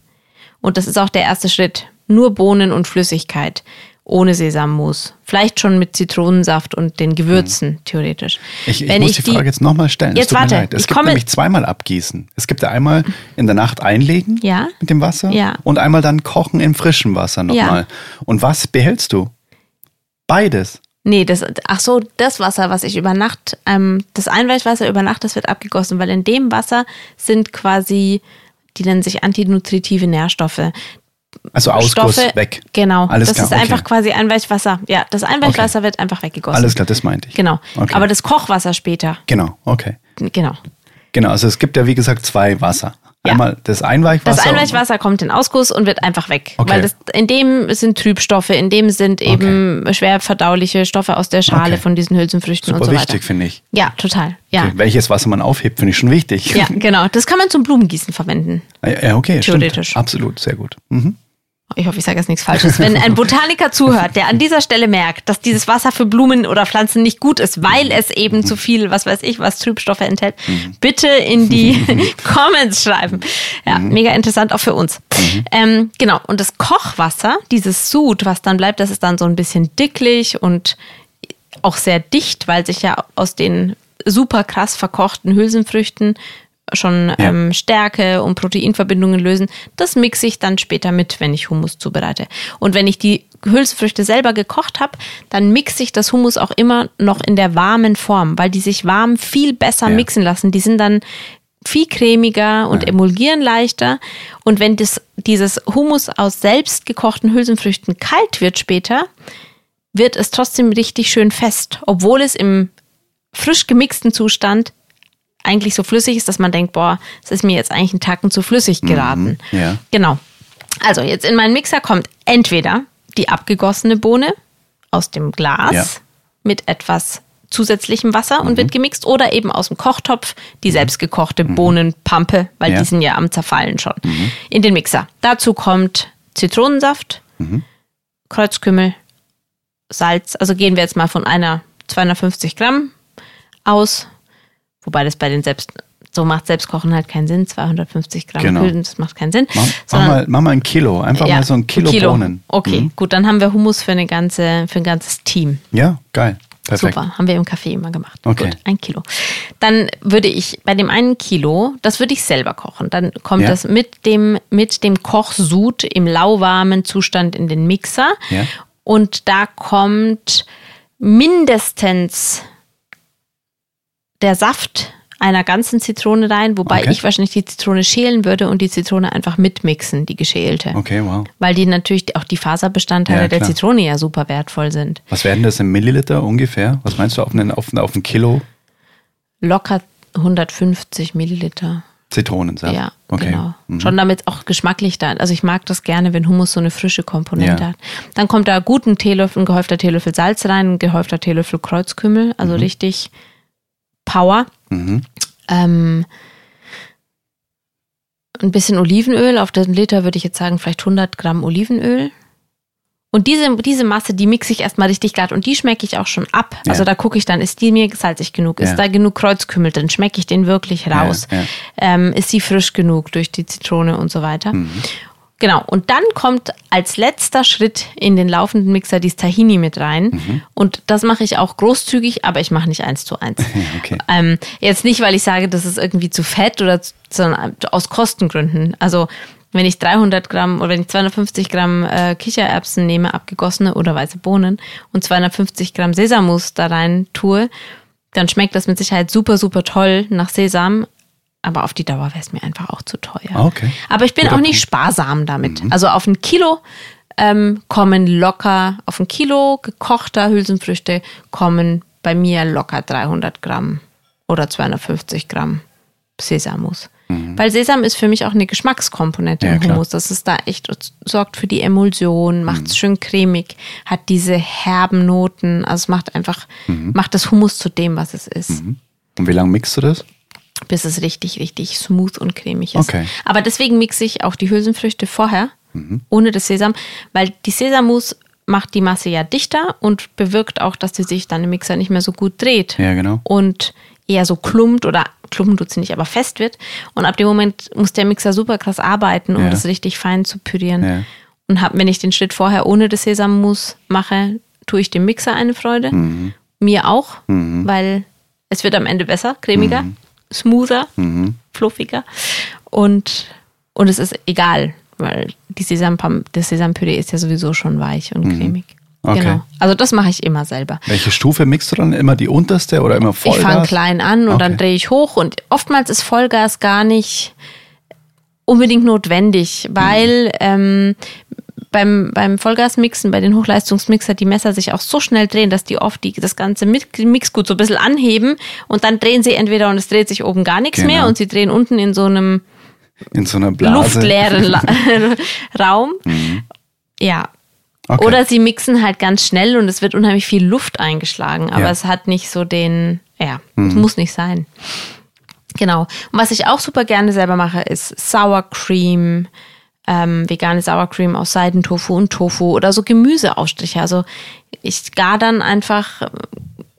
Und das ist auch der erste Schritt. Nur Bohnen und Flüssigkeit. Ohne Sesammus. Vielleicht schon mit Zitronensaft und den Gewürzen, theoretisch. Hm. Ich, ich Wenn muss die Frage jetzt nochmal stellen. Jetzt warte. Es ich gibt nämlich zweimal abgießen. Es gibt ja einmal in der Nacht einlegen Ja. mit dem Wasser Ja. und einmal dann kochen in frischem Wasser nochmal. Und was behältst du? Beides. Nee, das, ach so, das Wasser, was ich über Nacht, ähm, das Einweichwasser über Nacht, das wird abgegossen, weil in dem Wasser sind quasi, die nennen sich antinutritive Nährstoffe. Also Ausguss Stoffe, weg. Genau. Alles das klar, ist okay. einfach quasi Einweichwasser. Ja, das Einweichwasser wird einfach weggegossen. Alles klar, das meinte ich. Genau. Okay. Aber das Kochwasser später. Genau, okay. Genau. Genau, also es gibt ja wie gesagt zwei Wasser. Ja. Einmal das Einweichwasser. Das Einweichwasser kommt in Ausguss und wird einfach weg. Okay. Weil das, in dem sind Trübstoffe, in dem sind eben schwer verdauliche Stoffe aus der Schale Okay. von diesen Hülsenfrüchten Super und so weiter. wichtig, finde ich. Ja, total. Ja. Okay. Welches Wasser man aufhebt, finde ich schon wichtig. Ja, (laughs) genau. Das kann man zum Blumengießen verwenden. Ja, okay, Theoretisch. stimmt. Absolut, sehr gut. Mhm. Ich hoffe, ich sage jetzt nichts Falsches. Wenn ein Botaniker zuhört, der an dieser Stelle merkt, dass dieses Wasser für Blumen oder Pflanzen nicht gut ist, weil es eben zu viel, was weiß ich, was Trübstoffe enthält, bitte in die (laughs) Comments schreiben. Ja, mega interessant auch für uns. Ähm, genau. Und das Kochwasser, dieses Sud, was dann bleibt, das ist dann so ein bisschen dicklich und auch sehr dicht, weil sich ja aus den super krass verkochten Hülsenfrüchten schon Ja. ähm, Stärke und Proteinverbindungen lösen. Das mixe ich dann später mit, wenn ich Hummus zubereite. Und wenn ich die Hülsenfrüchte selber gekocht habe, dann mixe ich das Hummus auch immer noch in der warmen Form, weil die sich warm viel besser Ja. mixen lassen. Die sind dann viel cremiger und emulgieren leichter. Und wenn das, dieses Hummus aus selbst gekochten Hülsenfrüchten kalt wird später, wird es trotzdem richtig schön fest, obwohl es im frisch gemixten Zustand eigentlich so flüssig ist, dass man denkt, boah, es ist mir jetzt eigentlich ein Tacken zu flüssig geraten. ja. Genau. Also jetzt in meinen Mixer kommt entweder die abgegossene Bohne aus dem Glas Ja. mit etwas zusätzlichem Wasser und wird gemixt oder eben aus dem Kochtopf die selbstgekochte Bohnenpampe, weil Ja. die sind ja am Zerfallen schon, in den Mixer. Dazu kommt Zitronensaft, Kreuzkümmel, Salz. Also gehen wir jetzt mal von einer 250 Gramm aus, wobei das bei den selbst so macht Selbstkochen halt keinen Sinn. 250 Gramm Genau. Kühlen, das macht keinen Sinn. Mach, mach, Sondern- mal, mach mal ein Kilo. Einfach ja, mal so ein Kilo, Bohnen. Okay, Mhm. gut, dann haben wir Hummus für, eine ganze, für ein ganzes Team. Ja, geil. Perfekt. Super, haben wir im Café immer gemacht. Okay. Gut, ein Kilo. Dann würde ich bei dem einen Kilo, das würde ich selber kochen. Dann kommt Ja. das mit dem, mit dem Kochsud im lauwarmen Zustand in den Mixer. Ja. Und da kommt mindestens der Saft einer ganzen Zitrone rein, wobei Okay. ich wahrscheinlich die Zitrone schälen würde und die Zitrone einfach mitmixen, die geschälte. Okay, wow. Weil die natürlich auch die Faserbestandteile Ja, der. Zitrone ja super wertvoll sind. Was werden das in Milliliter ungefähr? Was meinst du auf, einen, auf, auf ein Kilo Locker 150 Milliliter. Zitronensaft? Ja, okay. genau. Mhm. Schon damit auch geschmacklich da. Also ich mag das gerne, wenn Hummus so eine frische Komponente Ja. hat. Dann kommt da gut ein Teelöffel, ein gehäufter Teelöffel Salz rein, ein gehäufter Teelöffel Kreuzkümmel, also richtig Power. Mhm. Ähm, ein bisschen Olivenöl, auf den Liter würde ich jetzt sagen, vielleicht 100 Gramm Olivenöl. Und diese, diese Masse, die mixe ich erstmal richtig glatt und die schmecke ich auch schon ab. Also Ja. da gucke ich dann, ist die mir salzig genug? Ist Ja. da genug Kreuzkümmel drin? Schmecke ich den wirklich raus? Ja. Ähm, ist sie frisch genug durch die Zitrone und so weiter? Mhm. Genau, und dann kommt als letzter Schritt in den laufenden Mixer dieses Tahini mit rein. Mhm. Und das mache ich auch großzügig, aber ich mache nicht eins zu eins. (laughs) okay. Ähm, jetzt nicht, weil ich sage, das ist irgendwie zu fett oder zu- sondern aus Kostengründen. Also wenn ich 300 Gramm oder wenn ich 250 Gramm äh, Kichererbsen nehme, abgegossene oder weiße Bohnen und 250 Gramm Sesammus da rein tue, dann schmeckt das mit Sicherheit super, super toll nach Sesam. Aber auf die Dauer wäre es mir einfach auch zu teuer. Ah, okay. Aber ich bin Guter auch nicht Punkt. sparsam damit. Also auf ein Kilo ähm, kommen locker, auf ein Kilo gekochter Hülsenfrüchte kommen bei mir locker 300 Gramm oder 250 Gramm Sesammus. Weil Sesam ist für mich auch eine Geschmackskomponente Mhm. Ja, im. Hummus. Das ist da echt, sorgt für die Emulsion, macht Mhm. es schön cremig, hat diese herben Noten. Also es macht einfach, Mhm. macht das Hummus zu dem, was es ist Und wie lange mixt du das? Bis es richtig, richtig smooth und cremig ist. Okay. Aber deswegen mixe ich auch die Hülsenfrüchte vorher, Mhm. ohne das Sesam, weil die Sesammus macht die Masse ja dichter und bewirkt auch, dass sie sich dann im Mixer nicht mehr so gut dreht. Ja, genau. Und eher so klumpt oder klumpen tut sie nicht, aber fest wird. Und ab dem Moment muss der Mixer super krass arbeiten, um Ja. das richtig fein zu pürieren. Ja. Und hab, wenn ich den Schritt vorher ohne das Sesammus mache, tue ich dem Mixer eine Freude. Mhm. Mir auch, weil es wird am Ende besser, cremiger, Mhm. Smoother, fluffiger. Und, und es ist egal, weil die Sesampam, das Sesampüree ist ja sowieso schon weich und cremig. Mhm. Okay. Genau. Also das mache ich immer selber. Welche Stufe mixt du dann? Immer die unterste oder immer Vollgas? Ich fange klein an und Okay. dann drehe ich hoch und oftmals ist Vollgas gar nicht unbedingt notwendig, weil Mhm. ähm, beim, beim Vollgasmixen, bei den Hochleistungsmixer, die Messer sich auch so schnell drehen, dass die oft die, das ganze Mi- Mixgut so ein bisschen anheben und dann drehen sie entweder und es dreht sich oben gar nichts Genau. mehr und sie drehen unten in so einem In so einer Blase. luftleeren (laughs) (laughs) Raum. Ja. Mhm. Okay. Oder sie mixen halt ganz schnell und es wird unheimlich viel Luft eingeschlagen, aber Ja. Mhm. es hat nicht so den, ja, es muss nicht sein. Genau. Und was ich auch super gerne selber mache, ist Sour Cream, ähm, vegane Sour Cream aus Seidentofu und Tofu oder so Gemüseausstriche. Also ich gar dann einfach äh,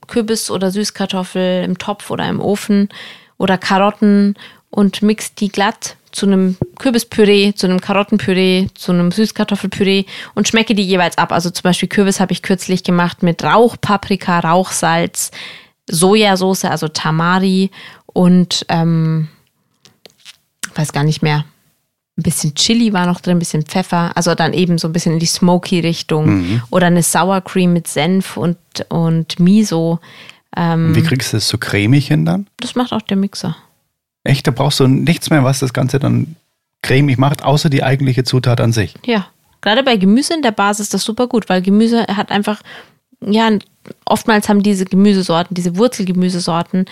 Kürbis oder Süßkartoffel im Topf oder im Ofen oder Karotten und mix die glatt zu einem Kürbispüree, zu einem Karottenpüree, zu einem Süßkartoffelpüree und schmecke die jeweils ab. Also zum Beispiel Kürbis habe ich kürzlich gemacht mit Rauchpaprika, Rauchsalz, Sojasauce, also Tamari und ähm, weiß gar nicht mehr. Ein bisschen Chili war noch drin, ein bisschen Pfeffer, also dann eben so ein bisschen in die Smoky-Richtung. Oder eine Sour Cream mit Senf und, und Miso. Und Wie kriegst du das so cremig hin dann? Das macht auch der Mixer. Echt, da brauchst du nichts mehr, was das Ganze dann cremig macht, außer die eigentliche Zutat an sich. Ja, gerade bei Gemüse in der Basis ist das super gut, weil Gemüse hat einfach, ja, oftmals haben diese Gemüsesorten, diese Wurzelgemüsesorten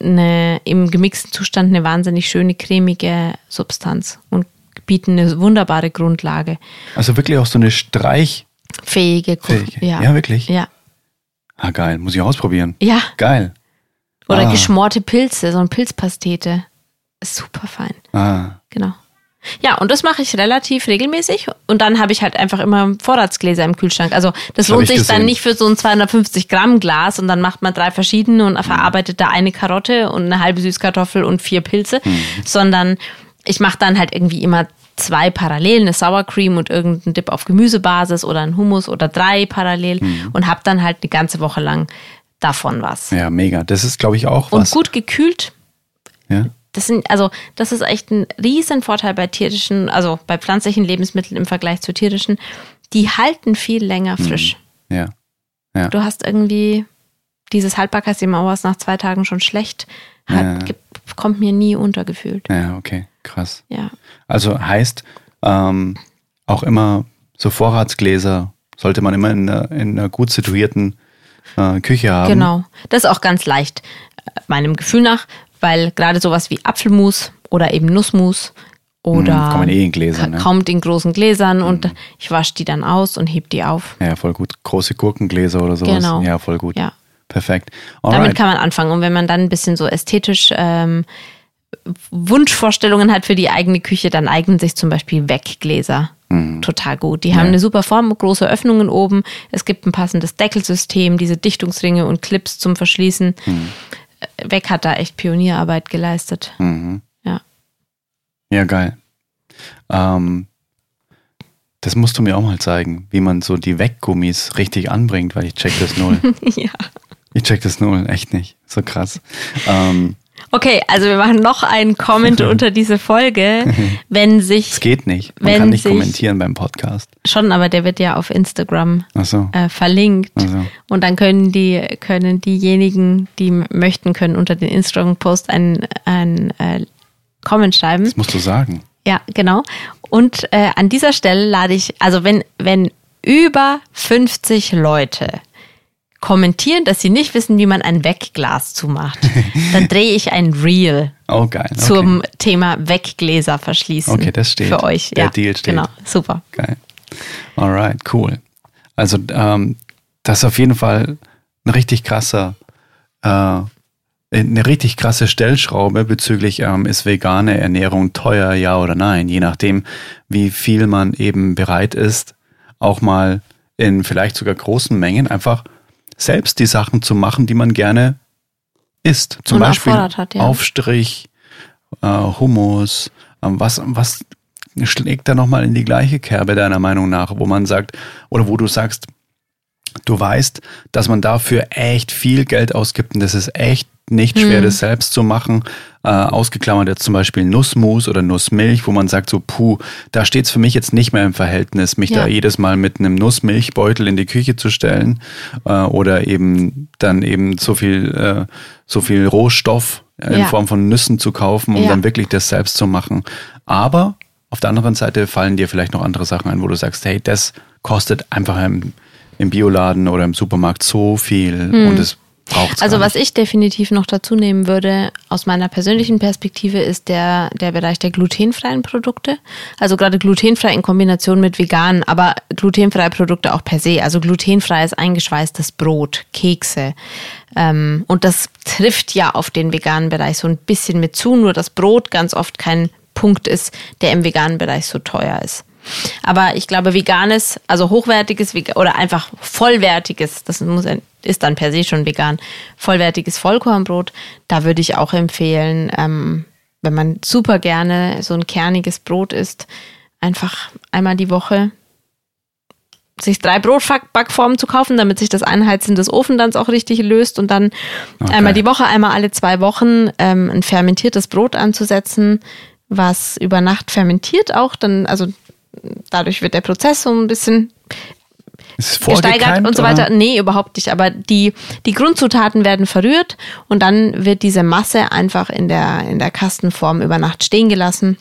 eine, im gemixten Zustand eine wahnsinnig schöne, cremige Substanz und bieten eine wunderbare Grundlage. Also wirklich auch so eine Streich. Fähige, Koch- Fähige. Ja. Ja, wirklich? Ja. Ah, geil. Muss ich ausprobieren. Ja. Geil. Oder Ah. geschmorte Pilze, so eine Pilzpastete. Ist super fein. Ah. Genau. Ja, und das mache ich relativ regelmäßig. Und dann habe ich halt einfach immer Vorratsgläser im Kühlschrank. Also das, hab lohnt ich sich dann gesehen. nicht für so ein 250 Gramm Glas und dann macht man drei verschiedene und verarbeitet da eine Karotte und eine halbe Süßkartoffel und vier Pilze, sondern ich mache dann halt irgendwie immer zwei parallel, eine Sour Cream und irgendeinen Dip auf Gemüsebasis oder ein Hummus oder drei parallel und habe dann halt eine ganze Woche lang davon was. Ja, mega. Das ist, glaube ich, auch Und was. gut gekühlt Ja? Das sind, also, das ist echt ein riesen Vorteil bei tierischen, also bei pflanzlichen Lebensmitteln im Vergleich zu tierischen. Die halten viel länger frisch. Ja. Du hast irgendwie dieses Haltbarkeitsthema, was nach zwei Tagen schon schlecht hat, Ja. kommt mir nie untergefühlt. Ja, okay. Krass. Ja. Also heißt, ähm, auch immer so Vorratsgläser sollte man immer in einer, in einer gut situierten äh, Küche haben. Genau. Das ist auch ganz leicht, äh, meinem Gefühl nach, weil gerade sowas wie Apfelmus oder eben Nussmus oder Mm, kommen eh in Gläser, ka- ne? kommt in großen Gläsern und ich wasche die dann aus und heb die auf. Ja, voll gut. Große Gurkengläser oder sowas. Genau. Ja, voll gut. Ja. Perfekt. Damit Alright. kann man anfangen. Und wenn man dann ein bisschen so ästhetisch ähm, Wunschvorstellungen hat für die eigene Küche, dann eignen sich zum Beispiel Weggläser total gut. Die haben eine super Form, große Öffnungen oben. Es gibt ein passendes Deckelsystem, diese Dichtungsringe und Clips zum Verschließen. Äh, Weg hat da echt Pionierarbeit geleistet. Mhm. Ja. Ja, geil. Ähm, das musst du mir auch mal zeigen, wie man so die Weggummis richtig anbringt, weil ich check das null. (laughs) ja. ich check das null, echt nicht. So krass. Ähm, Okay, also wir machen noch einen Comment unter diese Folge, (laughs) wenn sich es geht nicht. Man Wenn kann nicht sich- kommentieren beim Podcast. schon, aber der wird ja auf Instagram Achso. äh, verlinkt. Also. Und dann können die, können diejenigen, die möchten, können unter den Instagram-Post einen, einen äh, Comment schreiben. Das musst du sagen. Ja, genau. Und äh, an dieser Stelle lade ich, also wenn, wenn über 50 Leute kommentieren, dass sie nicht wissen, wie man ein Wegglas zumacht, (laughs) dann drehe ich ein Reel Oh, geil. Okay. zum Thema Weggläser verschließen. Okay, das steht. Für euch. Der ja, Deal steht. Genau, super. Geil. Alright, cool. Also, ähm, das ist auf jeden Fall ein richtig krasser, äh, eine richtig krasse Stellschraube bezüglich, ähm, ist vegane Ernährung teuer, ja oder nein, je nachdem, wie viel man eben bereit ist, auch mal in vielleicht sogar großen Mengen einfach selbst die Sachen zu machen, die man gerne isst. Zum Und Beispiel hat, ja. Aufstrich, äh, Hummus, ähm, was, was schlägt da nochmal in die gleiche Kerbe deiner Meinung nach, wo man sagt, oder wo du sagst, du weißt, dass man dafür echt viel Geld ausgibt und das ist echt nicht schwer, das selbst zu machen. Äh, ausgeklammert jetzt zum Beispiel Nussmus oder Nussmilch, wo man sagt so, puh, da steht's für mich jetzt nicht mehr im Verhältnis, mich Ja. da jedes Mal mit einem Nussmilchbeutel in die Küche zu stellen äh, oder eben dann eben so viel, äh, so viel Rohstoff in Ja. Form von Nüssen zu kaufen, um Ja. dann wirklich das selbst zu machen. Aber auf der anderen Seite fallen dir vielleicht noch andere Sachen ein, wo du sagst, hey, das kostet einfach im, im Bioladen oder im Supermarkt so viel und es braucht Also was ich definitiv noch dazu nehmen würde, aus meiner persönlichen Perspektive, ist der, der Bereich der glutenfreien Produkte. Also gerade glutenfrei in Kombination mit veganen, aber glutenfreie Produkte auch per se. Also glutenfreies eingeschweißtes Brot, Kekse. Ähm, und das trifft ja auf den veganen Bereich so ein bisschen mit zu, nur dass Brot ganz oft kein Punkt ist, der im veganen Bereich so teuer ist. Aber ich glaube, veganes, also hochwertiges oder einfach vollwertiges, das muss, ist dann per se schon vegan, vollwertiges Vollkornbrot, da würde ich auch empfehlen, ähm, wenn man super gerne so ein kerniges Brot isst, einfach einmal die Woche sich drei Brotbackformen zu kaufen, damit sich das Einheizen des Ofendans auch richtig löst und dann Okay. einmal die Woche, einmal alle zwei Wochen ähm, ein fermentiertes Brot anzusetzen, was über Nacht fermentiert auch, dann, also dadurch wird der Prozess so ein bisschen gesteigert und so oder? weiter. Nee, überhaupt nicht. Aber die, die Grundzutaten werden verrührt und dann wird diese Masse einfach in der, in der Kastenform über Nacht stehen gelassen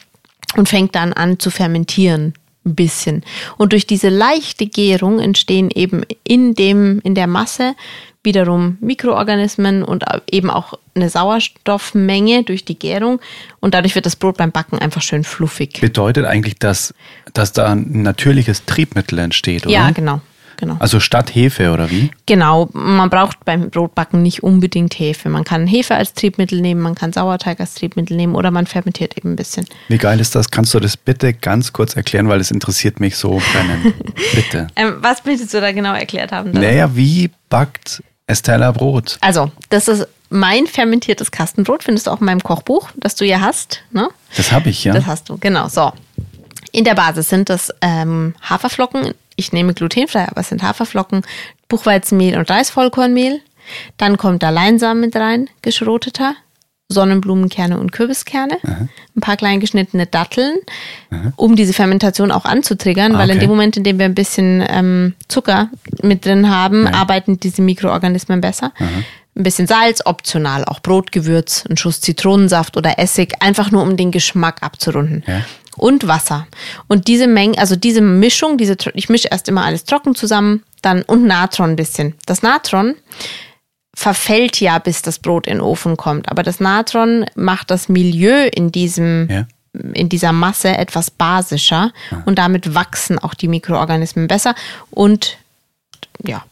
und fängt dann an zu fermentieren. Ein bisschen. Und durch diese leichte Gärung entstehen eben in dem, in der Masse wiederum Mikroorganismen und eben auch eine Sauerstoffmenge durch die Gärung. Und dadurch wird das Brot beim Backen einfach schön fluffig. Bedeutet eigentlich, dass, dass da ein natürliches Triebmittel entsteht, oder? Ja, genau. genau. Also statt Hefe oder wie? Genau, man braucht beim Brotbacken nicht unbedingt Hefe. Man kann Hefe als Triebmittel nehmen, man kann Sauerteig als Triebmittel nehmen oder man fermentiert eben ein bisschen. Wie geil ist das? Kannst du das bitte ganz kurz erklären, weil es interessiert mich so brennend. (laughs) bitte. Ähm, was möchtest du da genau erklärt haben? Dara? Naja, wie backt Estella Brot? Also, das ist mein fermentiertes Kastenbrot, findest du auch in meinem Kochbuch, das du ja hast. Ne? Das habe ich, ja. Das hast du, genau. So. In der Basis sind das ähm, Haferflocken. Ich nehme glutenfrei, aber es sind Haferflocken, Buchweizenmehl und Reisvollkornmehl. Dann kommt da Leinsamen mit rein, geschroteter, Sonnenblumenkerne und Kürbiskerne, ein paar klein geschnittene Datteln, um diese Fermentation auch anzutriggern, Ah, weil in okay. dem Moment, in dem wir ein bisschen ähm, Zucker mit drin haben, Ja. arbeiten diese Mikroorganismen besser. Ein bisschen Salz, optional, auch Brotgewürz, ein Schuss Zitronensaft oder Essig, einfach nur um den Geschmack abzurunden. Ja. Und Wasser. Und diese Menge, also diese Mischung, diese, ich mische erst immer alles trocken zusammen, dann und Natron ein bisschen. Das Natron verfällt ja, bis das Brot in den Ofen kommt. Aber das Natron macht das Milieu in diesem, Ja. in dieser Masse etwas basischer und damit wachsen auch die Mikroorganismen besser und ja,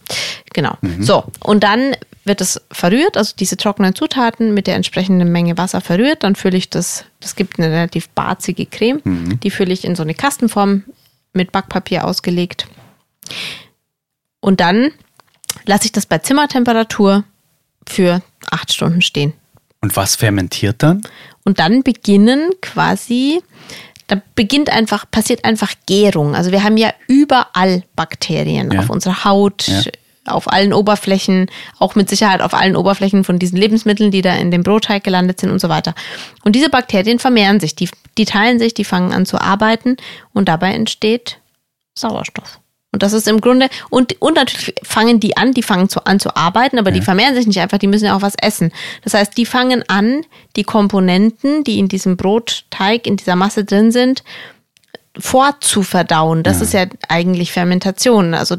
genau. So, und dann wird es verrührt, also diese trockenen Zutaten mit der entsprechenden Menge Wasser verrührt. Dann fülle ich das, das gibt eine relativ barzige Creme, die fülle ich in so eine Kastenform mit Backpapier ausgelegt. Und dann lasse ich das bei Zimmertemperatur für acht Stunden stehen. Und was fermentiert dann? Und dann beginnen quasi, da beginnt einfach, passiert einfach Gärung. Also wir haben ja überall Bakterien Ja. auf unserer Haut, Ja. auf allen Oberflächen, auch mit Sicherheit auf allen Oberflächen von diesen Lebensmitteln, die da in dem Brotteig gelandet sind und so weiter. Und diese Bakterien vermehren sich, die, die teilen sich, die fangen an zu arbeiten und dabei entsteht Sauerstoff. Und das ist im Grunde, und, und natürlich fangen die an, die fangen zu, an zu arbeiten, aber die vermehren sich nicht einfach, die müssen ja auch was essen. Das heißt, die fangen an, die Komponenten, die in diesem Brotteig, in dieser Masse drin sind, vorzuverdauen. Das ist ja eigentlich Fermentation. Also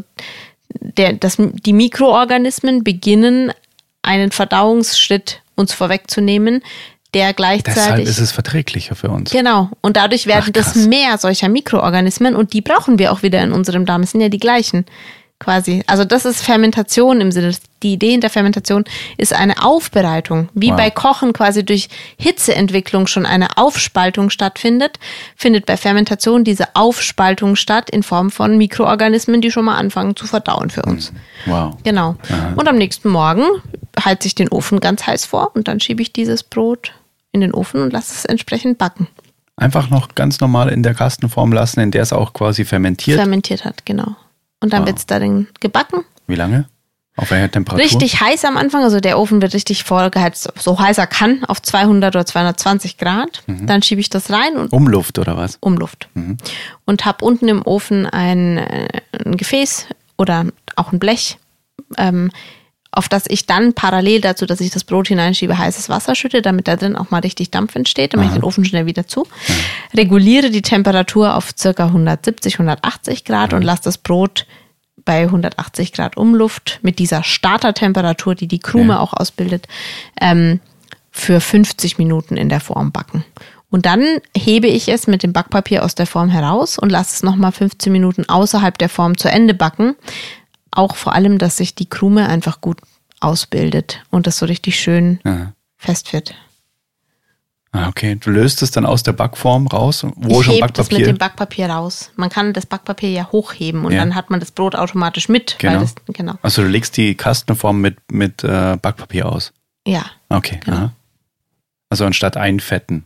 der, das, die Mikroorganismen beginnen, einen Verdauungsschritt uns vorwegzunehmen, der Deshalb gleichzeitig. ist es verträglicher für uns. Genau. Und dadurch werden Ach, das mehr solcher Mikroorganismen und die brauchen wir auch wieder in unserem Darm. Es sind ja die gleichen quasi. Also das ist Fermentation im Sinne. Die Idee hinter Fermentation ist eine Aufbereitung. Wie Wow. bei Kochen quasi durch Hitzeentwicklung schon eine Aufspaltung stattfindet, findet bei Fermentation diese Aufspaltung statt in Form von Mikroorganismen, die schon mal anfangen zu verdauen für uns. Wow. Genau. Und am nächsten Morgen heize ich den Ofen ganz heiß vor und dann schiebe ich dieses Brot in den Ofen und lasse es entsprechend backen. Einfach noch ganz normal in der Kastenform lassen, in der es auch quasi fermentiert. fermentiert hat, genau. Und dann Wow. wird's darin gebacken. Wie lange? Auf welcher Temperatur? Richtig heiß am Anfang, also der Ofen wird richtig vorgeheizt, so heiß er kann, auf 200 oder 220 Grad. Mhm. Dann schiebe ich das rein und Umluft oder was? Umluft. Und habe unten im Ofen ein, äh, ein Gefäß oder auch ein Blech, ähm, auf das ich dann parallel dazu, dass ich das Brot hineinschiebe, heißes Wasser schütte, damit da drin auch mal richtig Dampf entsteht. Dann mache ich den Ofen schnell wieder zu. Reguliere die Temperatur auf circa 170, 180 Grad und lasse das Brot bei 180 Grad Umluft mit dieser Startertemperatur, die die Krume Ja. auch ausbildet, ähm, für 50 Minuten in der Form backen. Und dann hebe ich es mit dem Backpapier aus der Form heraus und lasse es nochmal 15 Minuten außerhalb der Form zu Ende backen. Auch vor allem, dass sich die Krume einfach gut ausbildet und das so richtig schön Aha. fest wird. Ah, okay. Du löst es dann aus der Backform raus, wo ich schon hebe das mit Backpapier. dem Backpapier raus. Man kann das Backpapier ja hochheben und Ja. dann hat man das Brot automatisch mit. Genau. Das, genau. Also du legst die Kastenform mit, mit äh, Backpapier aus. Ja, Okay. Genau. Also anstatt einfetten.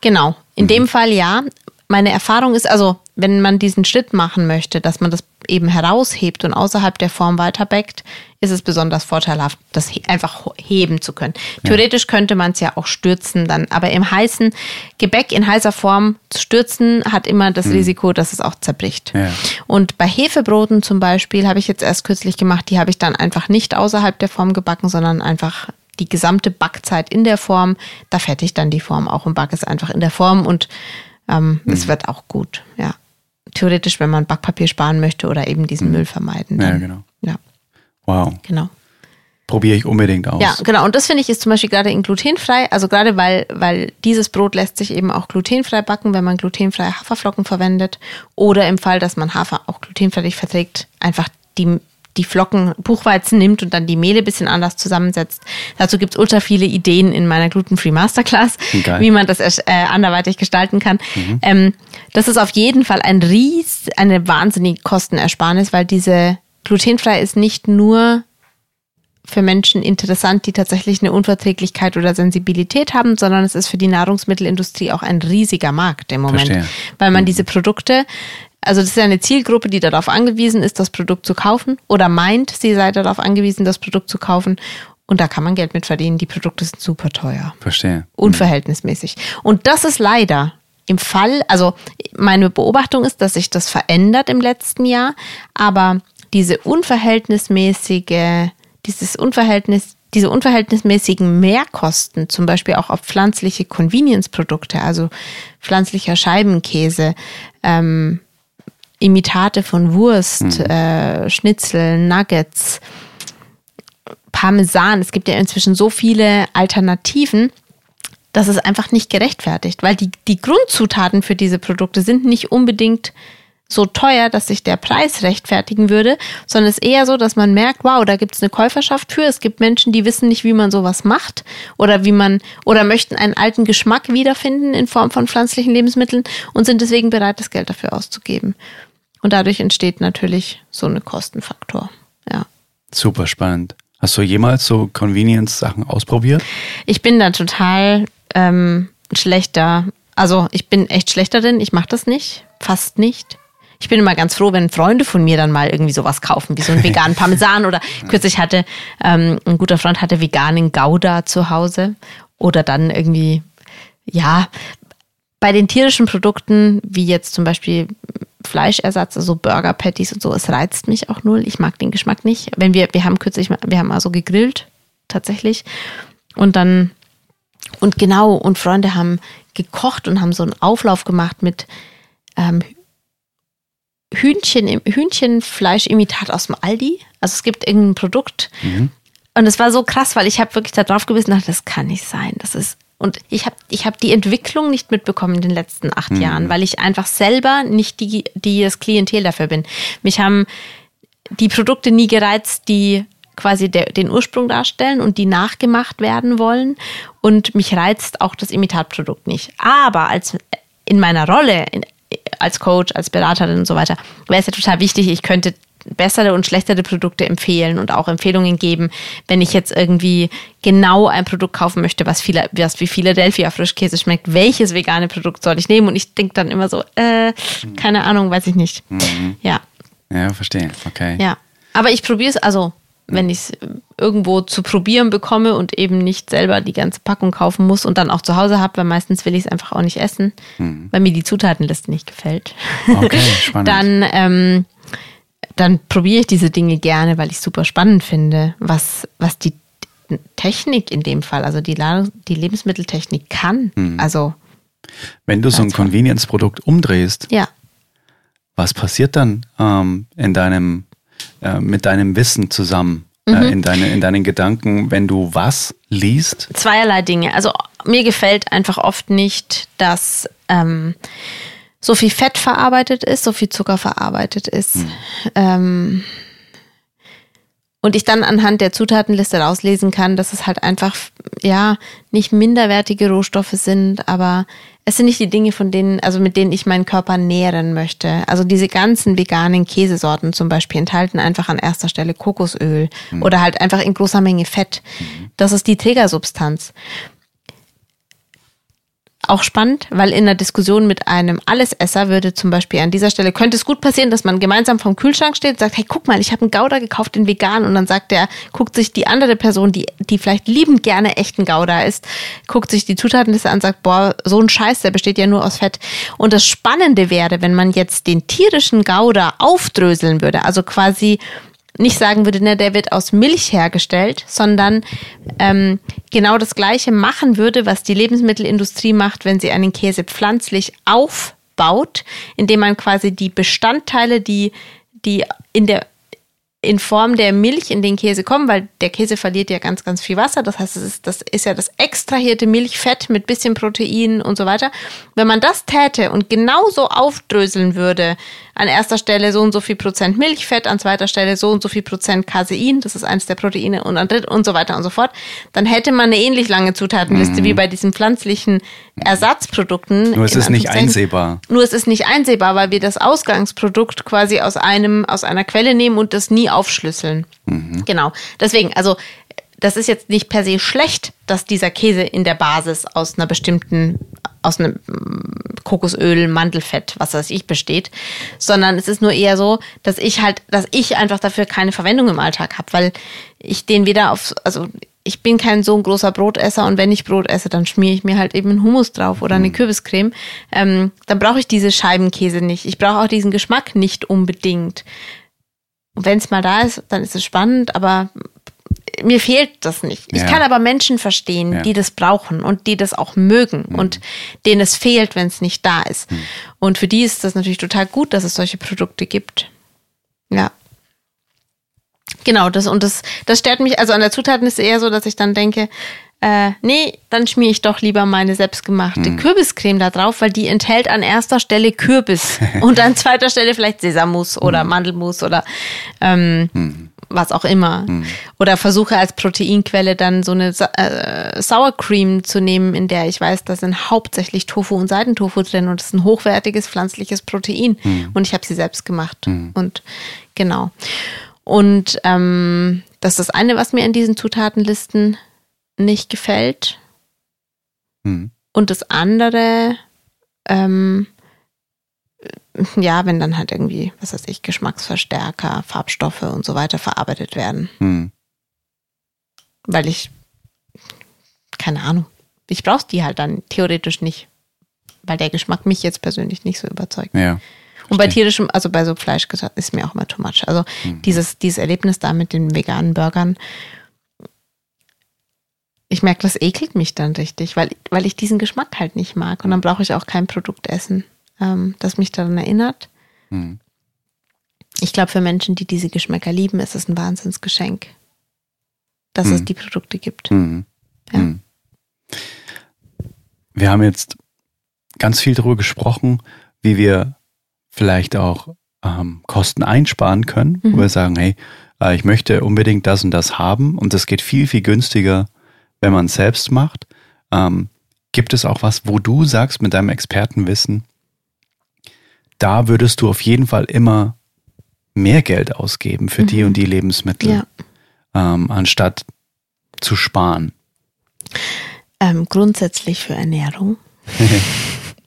Genau. In Mhm. dem Fall ja. Meine Erfahrung ist also, wenn man diesen Schritt machen möchte, dass man das eben heraushebt und außerhalb der Form weiterbackt, ist es besonders vorteilhaft, das he einfach heben zu können. Theoretisch könnte man es ja auch stürzen dann, aber im heißen Gebäck in heißer Form zu stürzen hat immer das Risiko, dass es auch zerbricht. Mhm. Ja. Und bei Hefebroten zum Beispiel habe ich jetzt erst kürzlich gemacht, die habe ich dann einfach nicht außerhalb der Form gebacken, sondern einfach die gesamte Backzeit in der Form. Da fette ich dann die Form auch und backe es einfach in der Form und ähm, Mhm. es wird auch gut. Ja. Theoretisch, wenn man Backpapier sparen möchte oder eben diesen Müll vermeiden. Mhm. Ja, dann- genau. Ja, Wow. genau. Probiere ich unbedingt aus. Ja, genau. Und das finde ich ist zum Beispiel gerade in glutenfrei, also gerade weil, weil dieses Brot lässt sich eben auch glutenfrei backen, wenn man glutenfreie Haferflocken verwendet. Oder im Fall, dass man Hafer auch glutenfrei verträgt, einfach die, die Flocken Buchweizen nimmt und dann die Mehle ein bisschen anders zusammensetzt. Dazu gibt es ultra viele Ideen in meiner Gluten-Free Masterclass, Geil. wie man das äh, anderweitig gestalten kann. Ähm, das ist auf jeden Fall ein ries, eine wahnsinnige Kostenersparnis, weil diese glutenfrei ist nicht nur für Menschen interessant, die tatsächlich eine Unverträglichkeit oder Sensibilität haben, sondern es ist für die Nahrungsmittelindustrie auch ein riesiger Markt im Moment, Verstehe. weil man diese Produkte, also das ist ja eine Zielgruppe, die darauf angewiesen ist, das Produkt zu kaufen oder meint, sie sei darauf angewiesen, das Produkt zu kaufen. Und da kann man Geld mit verdienen. Die Produkte sind super teuer Verstehe. unverhältnismäßig. Und das ist leider im Fall, also meine Beobachtung ist, dass sich das verändert im letzten Jahr, aber diese unverhältnismäßige, dieses Unverhältnis, diese unverhältnismäßigen Mehrkosten, zum Beispiel auch auf pflanzliche Convenience-Produkte, also pflanzlicher Scheibenkäse, ähm, Imitate von Wurst, äh, Schnitzel, Nuggets, Parmesan. Es gibt ja inzwischen so viele Alternativen, dass es einfach nicht gerechtfertigt, weil die, die Grundzutaten für diese Produkte sind nicht unbedingt so teuer, dass sich der Preis rechtfertigen würde, sondern es ist eher so, dass man merkt, wow, da gibt es eine Käuferschaft für. Es gibt Menschen, die wissen nicht, wie man sowas macht oder wie man oder möchten einen alten Geschmack wiederfinden in Form von pflanzlichen Lebensmitteln und sind deswegen bereit, das Geld dafür auszugeben. Und dadurch entsteht natürlich so eine Kostenfaktor. Ja. Super spannend. Hast du jemals so Convenience-Sachen ausprobiert? Ich bin da total ähm, schlechter. Also ich bin echt schlechter drin. Ich mache das nicht. Fast nicht. Ich bin immer ganz froh, wenn Freunde von mir dann mal irgendwie sowas kaufen, wie so einen veganen (laughs) Parmesan oder kürzlich hatte ähm, ein guter Freund hatte veganen Gouda zu Hause oder dann irgendwie ja bei den tierischen Produkten wie jetzt zum Beispiel Fleischersatz, also Burger Patties und so, es reizt mich auch null. Ich mag den Geschmack nicht. Wenn wir wir haben kürzlich mal- wir haben also gegrillt tatsächlich und dann und genau, und Freunde haben gekocht und haben so einen Auflauf gemacht mit ähm, Hühnchen, Hühnchenfleischimitat aus dem Aldi. Also es gibt irgendein Produkt. Und es war so krass, weil ich habe wirklich da drauf gebissen und dachte, das kann nicht sein. Das ist. Und ich habe ich hab die Entwicklung nicht mitbekommen in den letzten acht Jahren, weil ich einfach selber nicht die, die das Klientel dafür bin. Mich haben die Produkte nie gereizt, die quasi der, den Ursprung darstellen und die nachgemacht werden wollen. Und mich reizt auch das Imitatprodukt nicht. Aber als in meiner Rolle, in, als Coach, als Beraterin und so weiter, wäre es ja total wichtig, ich könnte bessere und schlechtere Produkte empfehlen und auch Empfehlungen geben, wenn ich jetzt irgendwie genau ein Produkt kaufen möchte, was, viel, was wie Philadelphia Frischkäse schmeckt, welches vegane Produkt soll ich nehmen? Und ich denke dann immer so, äh, keine Ahnung, weiß ich nicht. Ja. Ja, verstehe. Okay. Ja, aber ich probiere es, also wenn ich es irgendwo zu probieren bekomme und eben nicht selber die ganze Packung kaufen muss und dann auch zu Hause habe, weil meistens will ich es einfach auch nicht essen, weil mir die Zutatenliste nicht gefällt. Okay, (laughs) spannend. dann, ähm, dann probiere ich diese Dinge gerne, weil ich super spannend finde, was, was die Technik in dem Fall, also die, La- die Lebensmitteltechnik kann. Also, Wenn du so ein. Convenience-Produkt umdrehst, ja. was passiert dann ähm, in deinem, äh, mit deinem Wissen zusammen, Mhm. äh, in, deine, in deinen Gedanken, wenn du was liest? zweierlei Dinge. Also mir gefällt einfach oft nicht, dass ähm, so viel Fett verarbeitet ist, so viel Zucker verarbeitet ist. Ähm, und ich dann anhand der Zutatenliste rauslesen kann, dass es halt einfach, ja, nicht minderwertige Rohstoffe sind, aber es sind nicht die Dinge, von denen, also mit denen ich meinen Körper nähren möchte. Also diese ganzen veganen Käsesorten zum Beispiel enthalten einfach an erster Stelle Kokosöl oder halt einfach in großer Menge Fett. Das ist die Trägersubstanz. Auch spannend, weil in einer Diskussion mit einem Allesesser würde zum Beispiel an dieser Stelle, könnte es gut passieren, dass man gemeinsam vom Kühlschrank steht sagt, hey, guck mal, ich habe einen Gouda gekauft, den vegan. Und dann sagt der, guckt sich die andere Person, die, die vielleicht liebend gerne echten Gouda isst, guckt sich die Zutatenliste an sagt, boah, so ein Scheiß, der besteht ja nur aus Fett. Und das Spannende wäre, wenn man jetzt den tierischen Gouda aufdröseln würde, also quasi nicht sagen würde, ne, der wird aus Milch hergestellt, sondern ähm, genau das Gleiche machen würde, was die Lebensmittelindustrie macht, wenn sie einen Käse pflanzlich aufbaut, indem man quasi die Bestandteile, die, die in der in Form der Milch in den Käse kommen, weil der Käse verliert ja ganz, ganz viel Wasser. Das heißt, es ist, das ist ja das extrahierte Milchfett mit bisschen Protein und so weiter. Wenn man das täte und genauso aufdröseln würde, an erster Stelle so und so viel Prozent Milchfett, an zweiter Stelle so und so viel Prozent Casein, das ist eines der Proteine und an dritt und so weiter und so fort, dann hätte man eine ähnlich lange Zutatenliste mhm. wie bei diesen pflanzlichen Ersatzprodukten. Nur es ist nicht einsehbar. Nur es ist nicht einsehbar, weil wir das Ausgangsprodukt quasi aus einem, aus einer Quelle nehmen und das nie aufschlüsseln. Mhm. Genau. Deswegen, also das ist jetzt nicht per se schlecht, dass dieser Käse in der Basis aus einer bestimmten, aus einem Kokosöl, Mandelfett, was weiß ich, besteht, sondern es ist nur eher so, dass ich halt, dass ich einfach dafür keine Verwendung im Alltag habe, weil ich den wieder auf, also ich bin kein so ein großer Brotesser und wenn ich Brot esse, dann schmiere ich mir halt eben einen Hummus drauf oder eine mhm. Kürbiscreme. Ähm, dann brauche ich diese Scheibenkäse nicht. Ich brauche auch diesen Geschmack nicht unbedingt. Wenn es mal da ist, dann ist es spannend, aber mir fehlt das nicht. Ja. Ich kann aber Menschen verstehen, ja. die das brauchen und die das auch mögen mhm. und denen es fehlt, wenn es nicht da ist. Mhm. Und für die ist das natürlich total gut, dass es solche Produkte gibt. Ja. Genau, das und das, das stört mich, also an der Zutaten ist es eher so, dass ich dann denke, äh, nee, dann schmiere ich doch lieber meine selbstgemachte hm. Kürbiscreme da drauf, weil die enthält an erster Stelle Kürbis (laughs) und an zweiter Stelle vielleicht Sesammus oder hm. Mandelmus oder ähm, hm. Was auch immer. Hm. Oder versuche als Proteinquelle dann so eine äh, Sour Cream zu nehmen, in der ich weiß, da sind hauptsächlich Tofu und Seidentofu drin und es ist ein hochwertiges pflanzliches Protein. Hm. Und ich habe sie selbst gemacht. Hm. Und genau. Und ähm, das ist das eine, was mir in diesen Zutatenlisten nicht gefällt. Mhm. Und das andere, ähm, ja, wenn dann halt irgendwie, was weiß ich, Geschmacksverstärker, Farbstoffe und so weiter verarbeitet werden. Mhm. Weil ich, keine Ahnung, ich brauche die halt dann theoretisch nicht, weil der Geschmack mich jetzt persönlich nicht so überzeugt. Ja. Und bei tierischem, also bei so Fleisch ist mir auch immer too much. Also mhm. dieses, dieses Erlebnis da mit den veganen Burgern, ich merke, das ekelt mich dann richtig, weil, weil ich diesen Geschmack halt nicht mag. Und dann brauche ich auch kein Produkt essen, ähm, das mich daran erinnert. Mhm. Ich glaube, für Menschen, die diese Geschmäcker lieben, ist es ein Wahnsinnsgeschenk, dass mhm. es die Produkte gibt. Mhm. Ja. Mhm. Wir haben jetzt ganz viel darüber gesprochen, wie wir vielleicht auch ähm, Kosten einsparen können, wo mhm. wir sagen, hey, äh, ich möchte unbedingt das und das haben und das geht viel, viel günstiger wenn man es selbst macht. Ähm, gibt es auch was, wo du sagst mit deinem Expertenwissen, da würdest du auf jeden Fall immer mehr Geld ausgeben für mhm. die und die Lebensmittel, ja. ähm, anstatt zu sparen? Ähm, grundsätzlich für Ernährung. (laughs)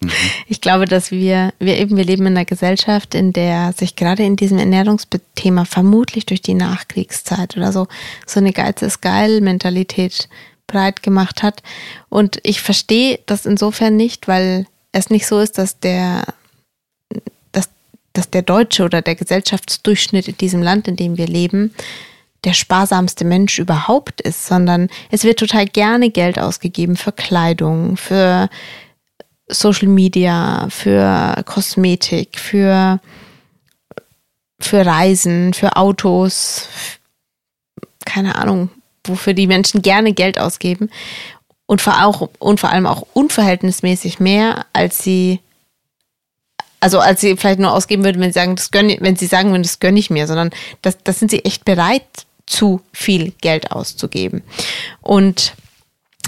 Mhm. Ich glaube, dass wir, wir eben, wir leben in einer Gesellschaft, in der sich gerade in diesem Ernährungsthema vermutlich durch die Nachkriegszeit oder so, so eine Geiz ist geil Mentalität breit gemacht hat. Und ich verstehe das insofern nicht, weil es nicht so ist, dass der, dass, der Deutsche oder der Gesellschaftsdurchschnitt in diesem Land, in dem wir leben, der sparsamste Mensch überhaupt ist, sondern es wird total gerne Geld ausgegeben für Kleidung, für Social Media, für Kosmetik, für, für Reisen, für Autos, keine Ahnung, wofür die Menschen gerne Geld ausgeben. Und vor, auch, und vor allem auch unverhältnismäßig mehr, als sie also als sie vielleicht nur ausgeben würden, wenn sie sagen, das gönn, wenn sie sagen würden, das gönne ich mir, sondern das, das sind sie echt bereit, zu viel Geld auszugeben. Und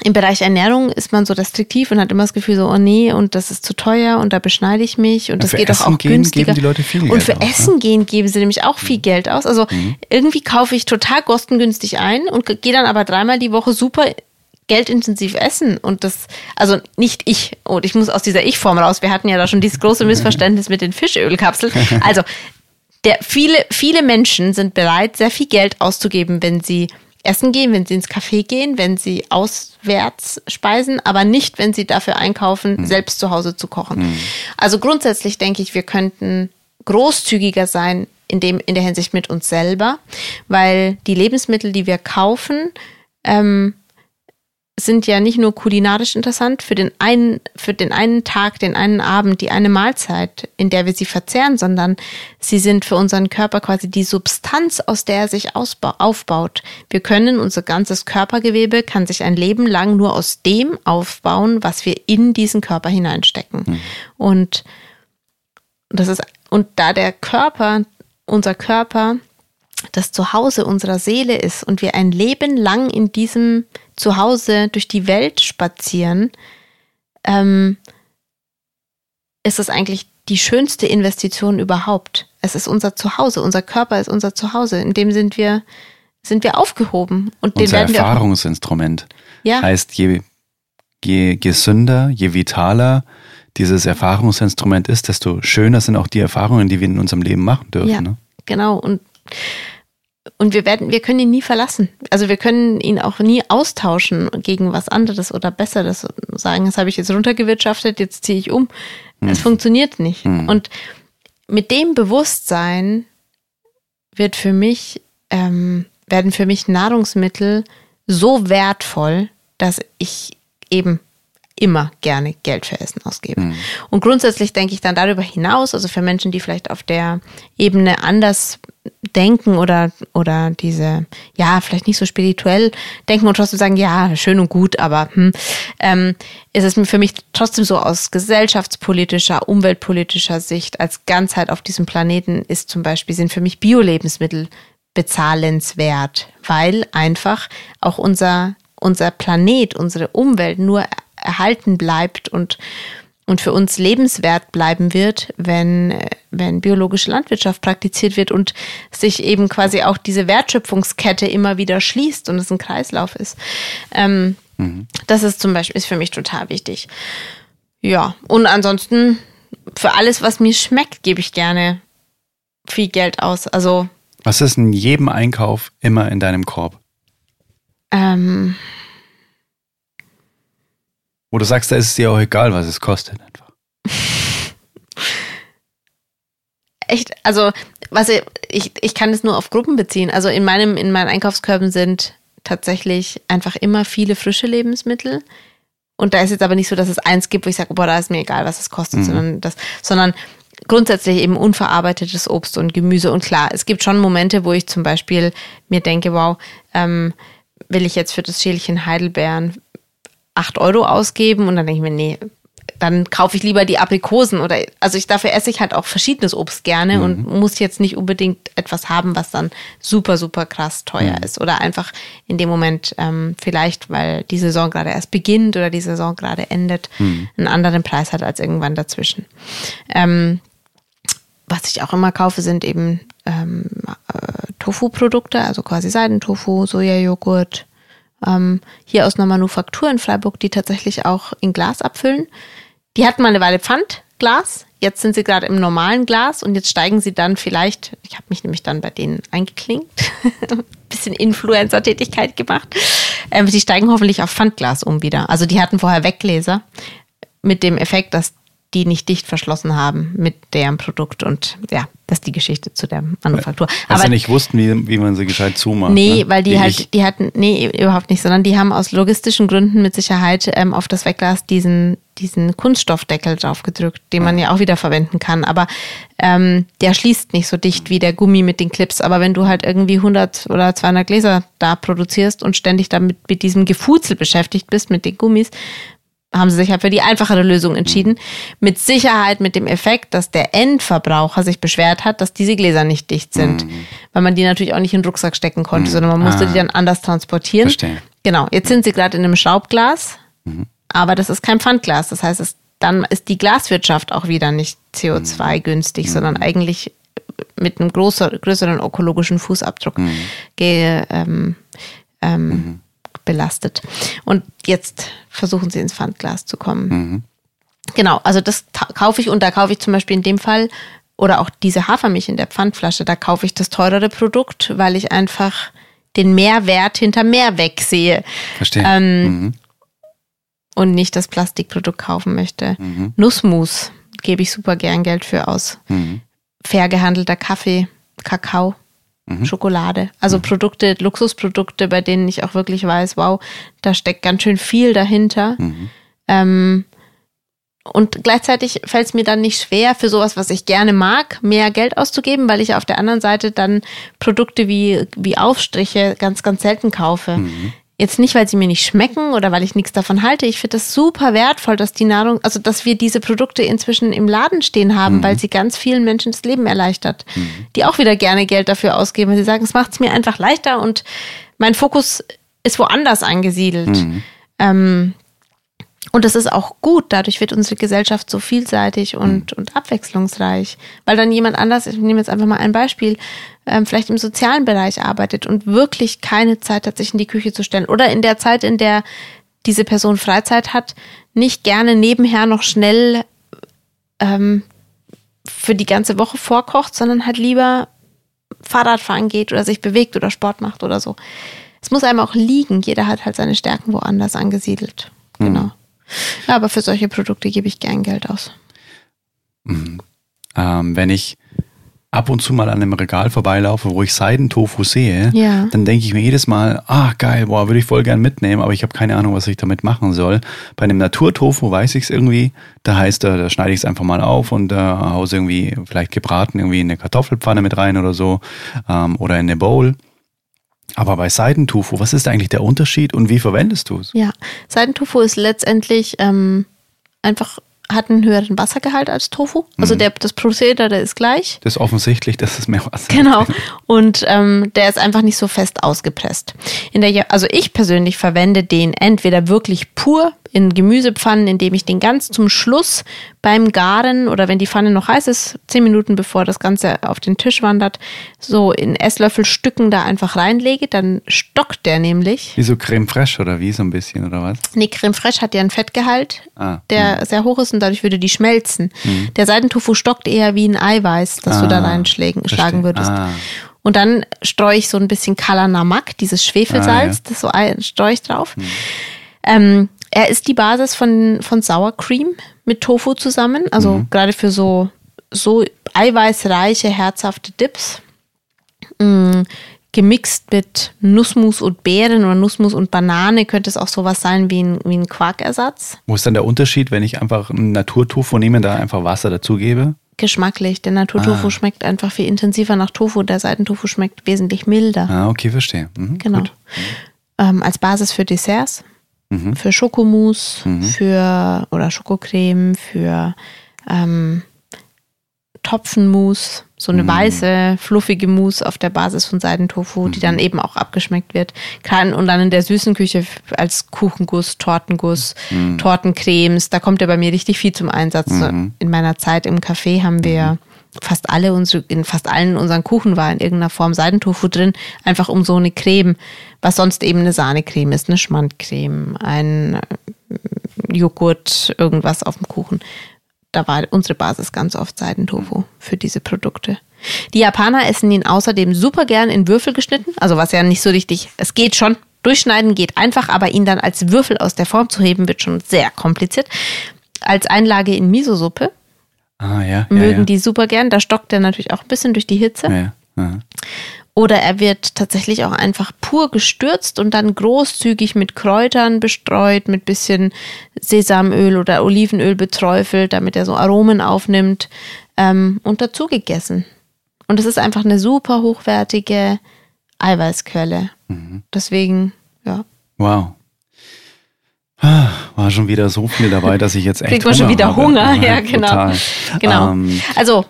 im Bereich Ernährung ist man so restriktiv und hat immer das Gefühl so, oh nee, und das ist zu teuer und da beschneide ich mich und das geht doch auch gehen, günstiger. Geben die Leute viel Geld und für aus, Essen ne? gehen geben sie nämlich auch viel mhm. Geld aus. Also mhm. irgendwie kaufe ich total kostengünstig ein und gehe dann aber dreimal die Woche super geldintensiv essen und das, also nicht ich, und ich muss aus dieser Ich-Form raus, wir hatten ja da schon dieses große (laughs) Missverständnis mit den Fischölkapseln. Also der, viele, viele Menschen sind bereit, sehr viel Geld auszugeben, wenn sie essen gehen, wenn sie ins Café gehen, wenn sie auswärts speisen, aber nicht, wenn sie dafür einkaufen, mhm. selbst zu Hause zu kochen. Mhm. Also grundsätzlich denke ich, wir könnten großzügiger sein in, dem, in der Hinsicht mit uns selber, weil die Lebensmittel, die wir kaufen, ähm, sind ja nicht nur kulinarisch interessant für den einen, für den einen Tag, den einen Abend, die eine Mahlzeit, in der wir sie verzehren, sondern sie sind für unseren Körper quasi die Substanz, aus der er sich aufbaut. Wir können, unser ganzes Körpergewebe kann sich ein Leben lang nur aus dem aufbauen, was wir in diesen Körper hineinstecken. Mhm. Und das ist, und da der Körper, unser Körper, das Zuhause unserer Seele ist und wir ein Leben lang in diesem Zuhause durch die Welt spazieren, ähm, ist es eigentlich die schönste Investition überhaupt. Es ist unser Zuhause, unser Körper ist unser Zuhause. In dem sind wir, sind wir aufgehoben. Und unser Erfahrungsinstrument. Ja. Heißt, je, je gesünder, je vitaler dieses Erfahrungsinstrument ist, desto schöner sind auch die Erfahrungen, die wir in unserem Leben machen dürfen. Ja, ne? genau. Und und wir werden, wir können ihn nie verlassen. Also wir können ihn auch nie austauschen gegen was anderes oder Besseres. Sagen, das habe ich jetzt runtergewirtschaftet, jetzt ziehe ich um. Es hm. funktioniert nicht. Hm. Und mit dem Bewusstsein wird für mich, ähm, werden für mich Nahrungsmittel so wertvoll, dass ich eben immer gerne Geld für Essen ausgebe. Mhm. Und grundsätzlich denke ich dann darüber hinaus, also für Menschen, die vielleicht auf der Ebene anders denken oder, oder diese, ja, vielleicht nicht so spirituell denken und trotzdem sagen, ja, schön und gut, aber hm, ähm, ist es für mich trotzdem so aus gesellschaftspolitischer, umweltpolitischer Sicht als Ganzheit auf diesem Planeten ist zum Beispiel, sind für mich Bio-Lebensmittel bezahlenswert, weil einfach auch unser, unser Planet, unsere Umwelt nur erhalten bleibt und, und für uns lebenswert bleiben wird, wenn, wenn biologische Landwirtschaft praktiziert wird und sich eben quasi auch diese Wertschöpfungskette immer wieder schließt und es ein Kreislauf ist. Ähm, mhm. Das ist zum Beispiel ist für mich total wichtig. Ja, und ansonsten für alles, was mir schmeckt, gebe ich gerne viel Geld aus. Also was ist in jedem Einkauf immer in deinem Korb? Ähm, wo du sagst, da ist es dir auch egal, was es kostet einfach. (laughs) Echt, also, was ich, ich, ich kann es nur auf Gruppen beziehen. Also in meinem, in meinen Einkaufskörben sind tatsächlich einfach immer viele frische Lebensmittel. Und da ist jetzt aber nicht so, dass es eins gibt, wo ich sage, boah, da ist mir egal, was es kostet, mhm. sondern das, sondern grundsätzlich eben unverarbeitetes Obst und Gemüse. Und klar, es gibt schon Momente, wo ich zum Beispiel mir denke, wow, ähm, will ich jetzt für das Schälchen Heidelbeeren 8 Euro ausgeben und dann denke ich mir, nee, dann kaufe ich lieber die Aprikosen oder also ich dafür esse ich halt auch verschiedenes Obst gerne mhm. und muss jetzt nicht unbedingt etwas haben, was dann super super krass teuer mhm. ist oder einfach in dem Moment ähm, vielleicht, weil die Saison gerade erst beginnt oder die Saison gerade endet, mhm. einen anderen Preis hat als irgendwann dazwischen. Ähm, was ich auch immer kaufe, sind eben ähm, äh, Tofu-Produkte, also quasi Seidentofu, Sojajoghurt, ähm, hier aus einer Manufaktur in Freiburg, die tatsächlich auch in Glas abfüllen. Die hatten mal eine Weile Pfandglas, jetzt sind sie gerade im normalen Glas und jetzt steigen sie dann vielleicht, ich habe mich nämlich dann bei denen eingeklinkt, (laughs) bisschen Influencer-Tätigkeit gemacht, ähm, die steigen hoffentlich auf Pfandglas um wieder. Also die hatten vorher Weggläser mit dem Effekt, dass die nicht dicht verschlossen haben mit deren Produkt. Und ja, das ist die Geschichte zu der Manufaktur. Weil sie nicht wussten, wie, wie man sie gescheit zumacht. Nee, ne? weil die wie halt, ich. die hatten, nee, überhaupt nicht, sondern die haben aus logistischen Gründen mit Sicherheit ähm, auf das Wegglas diesen, diesen Kunststoffdeckel draufgedrückt, den man ja auch wieder verwenden kann. Aber ähm, der schließt nicht so dicht wie der Gummi mit den Clips. Aber wenn du halt irgendwie 100 oder 200 Gläser da produzierst und ständig damit mit diesem Gefuzel beschäftigt bist, mit den Gummis, haben sie sich halt für die einfachere Lösung entschieden. Mit Sicherheit mit dem Effekt, dass der Endverbraucher sich beschwert hat, dass diese Gläser nicht dicht sind. Mhm. Weil man die natürlich auch nicht in den Rucksack stecken konnte, mhm. sondern man musste ah. die dann anders transportieren. Verstehe. Genau. Jetzt sind sie gerade in einem Schraubglas, mhm. aber das ist kein Pfandglas. Das heißt, es, dann ist die Glaswirtschaft auch wieder nicht CO2-günstig, mhm. sondern eigentlich mit einem größer, größeren ökologischen Fußabdruck mhm. ge, ähm, ähm, mhm belastet. Und jetzt versuchen sie ins Pfandglas zu kommen. Mhm. Genau, also das kaufe ich und da kaufe ich zum Beispiel in dem Fall oder auch diese Hafermilch in der Pfandflasche, da kaufe ich das teurere Produkt, weil ich einfach den Mehrwert hinter Mehrweg sehe. Verstehe. Ähm, mhm. Und nicht das Plastikprodukt kaufen möchte. Mhm. Nussmus gebe ich super gern Geld für aus. Mhm. Fair gehandelter Kaffee, Kakao Schokolade. Also Produkte, Luxusprodukte, bei denen ich auch wirklich weiß, wow, da steckt ganz schön viel dahinter. Ähm, und gleichzeitig fällt es mir dann nicht schwer, für sowas, was ich gerne mag, mehr Geld auszugeben, weil ich auf der anderen Seite dann Produkte wie, wie Aufstriche ganz, ganz selten kaufe. Jetzt nicht, weil sie mir nicht schmecken oder weil ich nichts davon halte. Ich finde das super wertvoll, dass die Nahrung, also dass wir diese Produkte inzwischen im Laden stehen haben, weil sie ganz vielen Menschen das Leben erleichtert, die auch wieder gerne Geld dafür ausgeben. weil Sie sagen, es macht es mir einfach leichter und mein Fokus ist woanders angesiedelt. Ähm, und das ist auch gut. Dadurch wird unsere Gesellschaft so vielseitig und, und abwechslungsreich. Weil dann jemand anders, ich nehme jetzt einfach mal ein Beispiel, ähm, vielleicht im sozialen Bereich arbeitet und wirklich keine Zeit hat, sich in die Küche zu stellen. Oder in der Zeit, in der diese Person Freizeit hat, nicht gerne nebenher noch schnell ähm, für die ganze Woche vorkocht, sondern halt lieber Fahrradfahren geht oder sich bewegt oder Sport macht oder so. Es muss einem auch liegen. Jeder hat halt seine Stärken woanders angesiedelt. Genau. Ja, aber für solche Produkte gebe ich gern Geld aus. Ähm, wenn ich ab und zu mal an einem Regal vorbeilaufe, wo ich Seidentofu sehe, Ja. dann denke ich mir jedes Mal, ah geil, boah, würde ich voll gern mitnehmen, aber ich habe keine Ahnung, was ich damit machen soll. Bei einem Naturtofu weiß ich es irgendwie, da heißt, äh, da schneide ich es einfach mal auf und äh, haue es irgendwie vielleicht gebraten irgendwie in eine Kartoffelpfanne mit rein oder so ähm, oder in eine Bowl. Aber bei Seidentofu, was ist eigentlich der Unterschied und wie verwendest du es? Ja, Seidentofu ist letztendlich ähm, einfach, hat einen höheren Wassergehalt als Tofu. Also der, das Prozedere ist gleich. Das ist offensichtlich, dass es mehr Wasser Genau. Und ähm, der ist einfach nicht so fest ausgepresst. In der, also ich persönlich verwende den entweder wirklich pur in Gemüsepfannen, indem ich den ganz zum Schluss beim Garen oder wenn die Pfanne noch heiß ist, zehn Minuten bevor das Ganze auf den Tisch wandert, so in Esslöffelstücken da einfach reinlege. Dann stockt der nämlich. Wie so Creme fraiche oder wie so ein bisschen oder was? Nee, Creme fraiche hat ja einen Fettgehalt, Ah, der sehr hoch ist und dadurch würde die schmelzen. Der Seidentofu stockt eher wie ein Eiweiß, das du da Ah, reinschlagen verstehe. würdest. Ah. Und dann streue ich so ein bisschen Kalanamak, dieses Schwefelsalz, Ah, ja. Hm. das so streue ich drauf. Ähm, er ist die Basis von, von Sour Cream mit Tofu zusammen. Also Mhm. gerade für so, so eiweißreiche, herzhafte Dips. Mm, gemixt mit Nussmus und Beeren oder Nussmus und Banane könnte es auch sowas sein wie ein, wie ein Quarkersatz. Wo ist dann der Unterschied, wenn ich einfach einen Naturtofu nehme, da einfach Wasser dazugebe? Geschmacklich. Der Naturtofu Ah. schmeckt einfach viel intensiver nach Tofu. Der Seidentofu schmeckt wesentlich milder. Ah, okay, verstehe. Mhm, Genau. Gut. Ähm, als Basis für Desserts, Mhm. für Schokomousse, für oder Schokocreme, für ähm, Topfenmousse, so Mhm. eine weiße, fluffige Mousse auf der Basis von Seidentofu, die Mhm. dann eben auch abgeschmeckt wird. Kann, und dann in der süßen Küche als Kuchenguss, Tortenguss, Mhm. Tortencremes, da kommt ja bei mir richtig viel zum Einsatz. Mhm. In meiner Zeit im Café haben wir fast alle unsere, in fast allen unseren Kuchen war in irgendeiner Form Seidentofu drin, einfach um so eine Creme, was sonst eben eine Sahnecreme ist, eine Schmandcreme, ein äh, Joghurt, irgendwas auf dem Kuchen. Da war unsere Basis ganz oft Seidentofu für diese Produkte. Die Japaner essen ihn außerdem super gern in Würfel geschnitten, also was ja nicht so richtig, es geht schon, durchschneiden geht einfach, aber ihn dann als Würfel aus der Form zu heben, wird schon sehr kompliziert. Als Einlage in Miso-Suppe Ah, ja. ja mögen ja. die super gern. Da stockt er natürlich auch ein bisschen durch die Hitze. Ja, ja. Oder er wird tatsächlich auch einfach pur gestürzt und dann großzügig mit Kräutern bestreut, mit bisschen Sesamöl oder Olivenöl beträufelt, damit er so Aromen aufnimmt ähm, und dazu gegessen. Und es ist einfach eine super hochwertige Eiweißquelle. Mhm. Deswegen, ja. Wow. Ah, War schon wieder so viel dabei, dass ich jetzt echt Kriegt man schon wieder habe. Hunger, ja, genau. Total. Genau. Ähm, Also,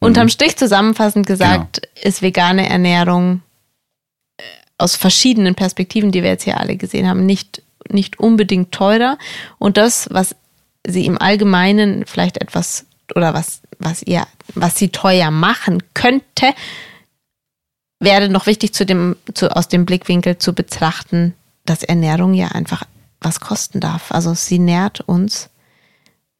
unterm Strich zusammenfassend gesagt, Genau. ist vegane Ernährung äh, aus verschiedenen Perspektiven, die wir jetzt hier alle gesehen haben, nicht, nicht unbedingt teurer. Und das, was sie im Allgemeinen vielleicht etwas oder was, was ihr, was sie teuer machen könnte, wäre noch wichtig zu dem, zu, aus dem Blickwinkel zu betrachten, dass Ernährung ja einfach was kosten darf. Also sie nährt uns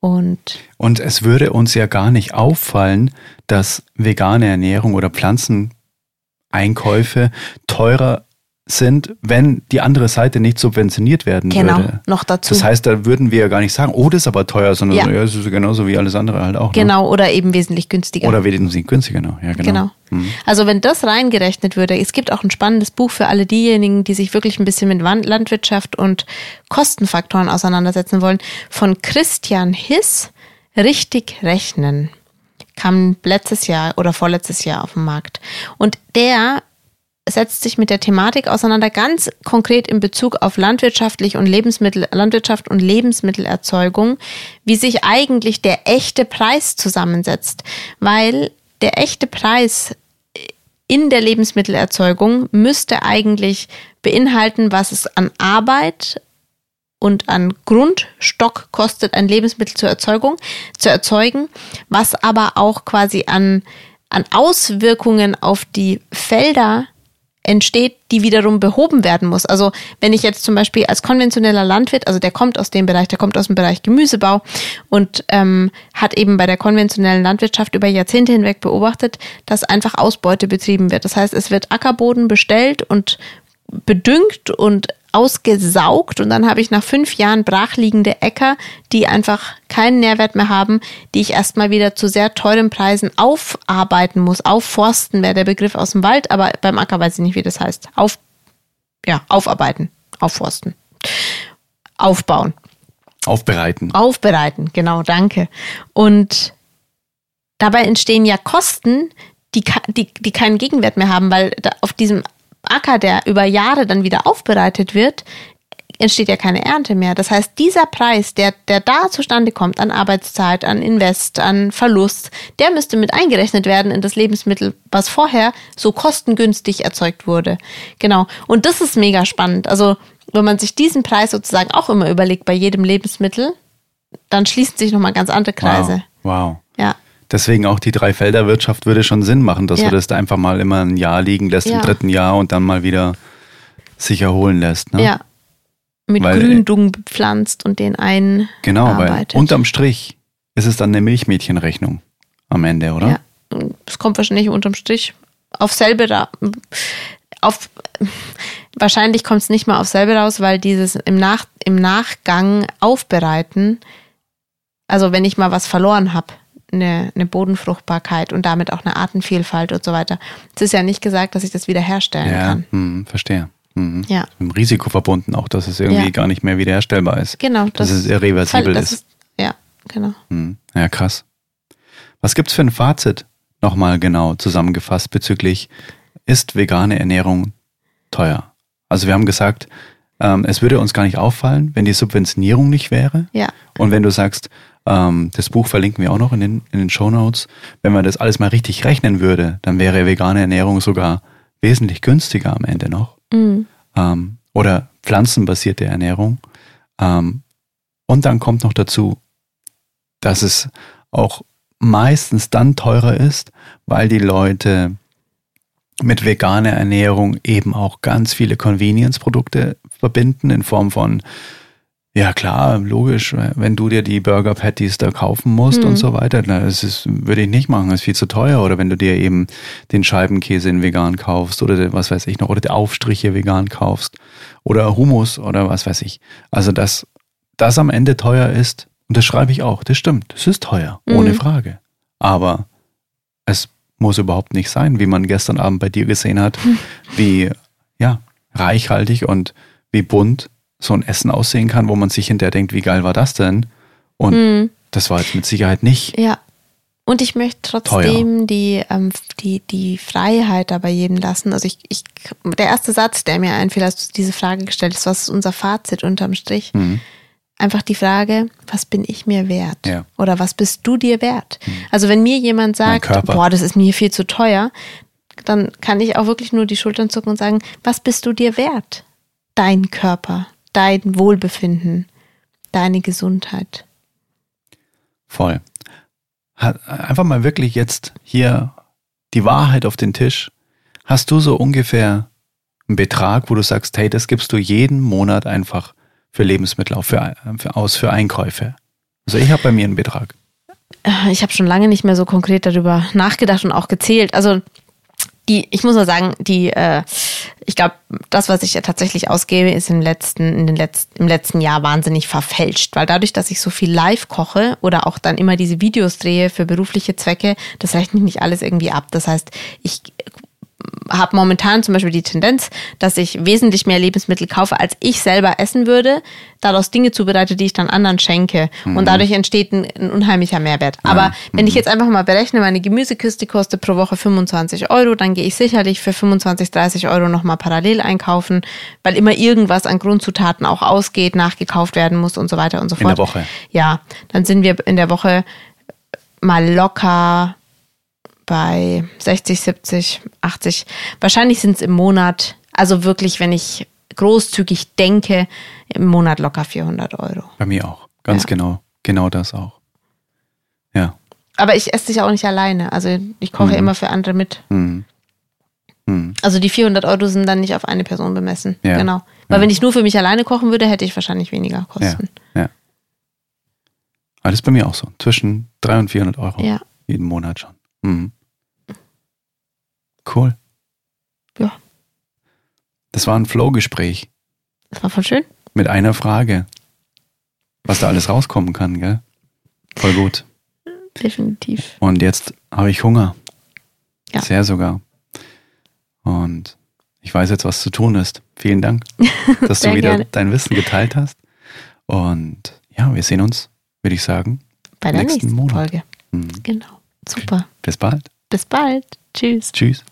und Und es würde uns ja gar nicht auffallen, dass vegane Ernährung oder Pflanzeneinkäufe teurer sind, wenn die andere Seite nicht subventioniert werden Genau, würde. noch dazu. Das heißt, da würden wir ja gar nicht sagen, oh, das ist aber teuer, sondern Ja. so, ja, es ist genauso wie alles andere halt auch. Ne? Genau, oder eben wesentlich günstiger. Oder wesentlich günstiger noch. Ja, genau. Genau. Also wenn das reingerechnet würde, es gibt auch ein spannendes Buch für alle diejenigen, die sich wirklich ein bisschen mit Landwirtschaft und Kostenfaktoren auseinandersetzen wollen, von Christian Hiss, Richtig rechnen, kam letztes Jahr oder vorletztes Jahr auf den Markt. Und der setzt sich mit der Thematik auseinander, ganz konkret in Bezug auf landwirtschaftlich und Lebensmittel, Landwirtschaft und Lebensmittelerzeugung, wie sich eigentlich der echte Preis zusammensetzt. Weil der echte Preis in der Lebensmittelerzeugung müsste eigentlich beinhalten, was es an Arbeit und an Grundstock kostet, ein Lebensmittel zur Erzeugung, zu erzeugen, was aber auch quasi an, an Auswirkungen auf die Felder entsteht, die wiederum behoben werden muss. Also wenn ich jetzt zum Beispiel als konventioneller Landwirt, also der kommt aus dem Bereich, der kommt aus dem Bereich Gemüsebau und ähm, hat eben bei der konventionellen Landwirtschaft über Jahrzehnte hinweg beobachtet, dass einfach Ausbeute betrieben wird. Das heißt, es wird Ackerboden bestellt und bedüngt und ausgesaugt und dann habe ich nach fünf Jahren brachliegende Äcker, die einfach keinen Nährwert mehr haben, die ich erstmal wieder zu sehr teuren Preisen aufarbeiten muss. Aufforsten wäre der Begriff aus dem Wald, aber beim Acker weiß ich nicht, wie das heißt. Auf, ja, aufarbeiten, aufforsten, aufbauen. Aufbereiten. Aufbereiten, genau, danke. Und dabei entstehen ja Kosten, die, die, die keinen Gegenwert mehr haben, weil auf diesem Acker, der über Jahre dann wieder aufbereitet wird, entsteht ja keine Ernte mehr. Das heißt, dieser Preis, der, der da zustande kommt an Arbeitszeit, an Invest, an Verlust, der müsste mit eingerechnet werden in das Lebensmittel, was vorher so kostengünstig erzeugt wurde. Genau. Und das ist mega spannend. Also, wenn man sich diesen Preis sozusagen auch immer überlegt bei jedem Lebensmittel, dann schließen sich nochmal ganz andere Kreise. Wow. wow. Deswegen auch die Dreifelderwirtschaft würde schon Sinn machen, dass Ja. du das da einfach mal immer ein Jahr liegen lässt, Ja. im dritten Jahr und dann mal wieder sich erholen lässt. Ne? Ja. Mit Weil- Gründung bepflanzt und den einen Genau, weil unterm Strich ist es dann eine Milchmädchenrechnung am Ende, oder? Ja. Es kommt wahrscheinlich unterm Strich auf selbe ra auf wahrscheinlich kommt es nicht mal auf selbe raus, weil dieses im, Nach, im Nachgang aufbereiten, also wenn ich mal was verloren habe, eine, eine Bodenfruchtbarkeit und damit auch eine Artenvielfalt und so weiter. Es ist ja nicht gesagt, dass ich das wiederherstellen Ja, kann. hm, verstehe. Mhm. Ja. Dem Risiko verbunden auch, dass es irgendwie Ja. gar nicht mehr wiederherstellbar ist. Genau. Dass es irreversibel das ist. Ja, genau. Hm. Ja, krass. Was gibt's für ein Fazit nochmal genau zusammengefasst bezüglich, ist vegane Ernährung teuer? Also wir haben gesagt, ähm, es würde uns gar nicht auffallen, wenn die Subventionierung nicht wäre. Ja. Und wenn du sagst, ähm, das Buch verlinken wir auch noch in den, in den Show Notes, wenn man das alles mal richtig rechnen würde, dann wäre vegane Ernährung sogar wesentlich günstiger am Ende noch. Mhm. Ähm, oder pflanzenbasierte Ernährung. Ähm, und dann kommt noch dazu, dass es auch meistens dann teurer ist, weil die Leute mit veganer Ernährung eben auch ganz viele Convenience-Produkte verbinden in Form von, ja klar, logisch, wenn du dir die Burger Patties da kaufen musst Mhm. und so weiter, na, das ist, würde ich nicht machen, das ist viel zu teuer. Oder wenn du dir eben den Scheibenkäse in vegan kaufst oder was weiß ich noch, oder die Aufstriche vegan kaufst oder Hummus oder was weiß ich. Also dass das am Ende teuer ist, und das schreibe ich auch, das stimmt, das ist teuer, ohne Mhm. Frage. Aber es muss überhaupt nicht sein, wie man gestern Abend bei dir gesehen hat, wie ja, reichhaltig und wie bunt so ein Essen aussehen kann, wo man sich hinterher denkt, wie geil war das denn? Und Mhm. das war jetzt mit Sicherheit nicht. Ja. Und ich möchte trotzdem die, ähm, die, die Freiheit dabei jedem lassen. Also ich, ich, der erste Satz, der mir einfiel, als du diese Frage gestellt hast, was ist unser Fazit unterm Strich? Mhm. Einfach die Frage, was bin ich mir wert? Ja. Mhm. Oder was bist du dir wert? Also wenn mir jemand sagt, boah, das ist mir viel zu teuer, dann kann ich auch wirklich nur die Schultern zucken und sagen, was bist du dir wert? Dein Körper, dein Wohlbefinden, deine Gesundheit. Voll. Einfach mal wirklich jetzt hier die Wahrheit auf den Tisch. Hast du so ungefähr einen Betrag, wo du sagst, hey, das gibst du jeden Monat einfach für Lebensmittel auf, für, für, aus, für Einkäufe? Also ich habe bei mir einen Betrag. Ich habe schon lange nicht mehr so konkret darüber nachgedacht und auch gezählt. Also die, ich muss mal sagen, die, äh, ich glaube, das, was ich ja tatsächlich ausgebe, ist im letzten, in den letzten, im letzten Jahr wahnsinnig verfälscht. Weil dadurch, dass ich so viel live koche oder auch dann immer diese Videos drehe für berufliche Zwecke, das rechnet nicht alles irgendwie ab. Das heißt, ich habe momentan zum Beispiel die Tendenz, dass ich wesentlich mehr Lebensmittel kaufe, als ich selber essen würde, daraus Dinge zubereite, die ich dann anderen schenke. Mhm. Und dadurch entsteht ein, ein unheimlicher Mehrwert. Aber wenn ich Mhm. jetzt einfach mal berechne, meine Gemüsekiste kostet pro Woche 25 Euro, dann gehe ich sicherlich für 25, 30 Euro nochmal parallel einkaufen, weil immer irgendwas an Grundzutaten auch ausgeht, nachgekauft werden muss und so weiter und so In fort. der Woche. Ja, dann sind wir in der Woche mal locker bei 60, 70, 80. Wahrscheinlich sind es im Monat, also wirklich, wenn ich großzügig denke, im Monat locker 400 Euro. Bei mir auch. Ganz Ja. genau. Genau das auch. Ja. Aber ich esse dich auch nicht alleine. Also ich koche Mhm. immer für andere mit. Mhm. Mhm. Also die 400 Euro sind dann nicht auf eine Person bemessen. Ja. Genau. Weil Ja. wenn ich nur für mich alleine kochen würde, hätte ich wahrscheinlich weniger Ja. Kosten. ja. Alles bei mir auch so. Zwischen 300 und 400 Euro. Ja. Jeden Monat schon. Mhm. Cool. Ja. Das war ein Flow-Gespräch Das war voll schön. mit einer Frage. Was da alles rauskommen kann, gell? Voll gut. Definitiv. Und jetzt habe ich Hunger. Ja. Sehr sogar. Und ich weiß jetzt, was zu tun ist. Vielen Dank, (laughs) dass du wieder gerne. dein Wissen geteilt hast. Und ja, wir sehen uns, würde ich sagen. Bei der Nächsten nächsten Monat. Folge. Mhm. Genau. Super. Bis bald. Bis bald. Tschüss. Tschüss.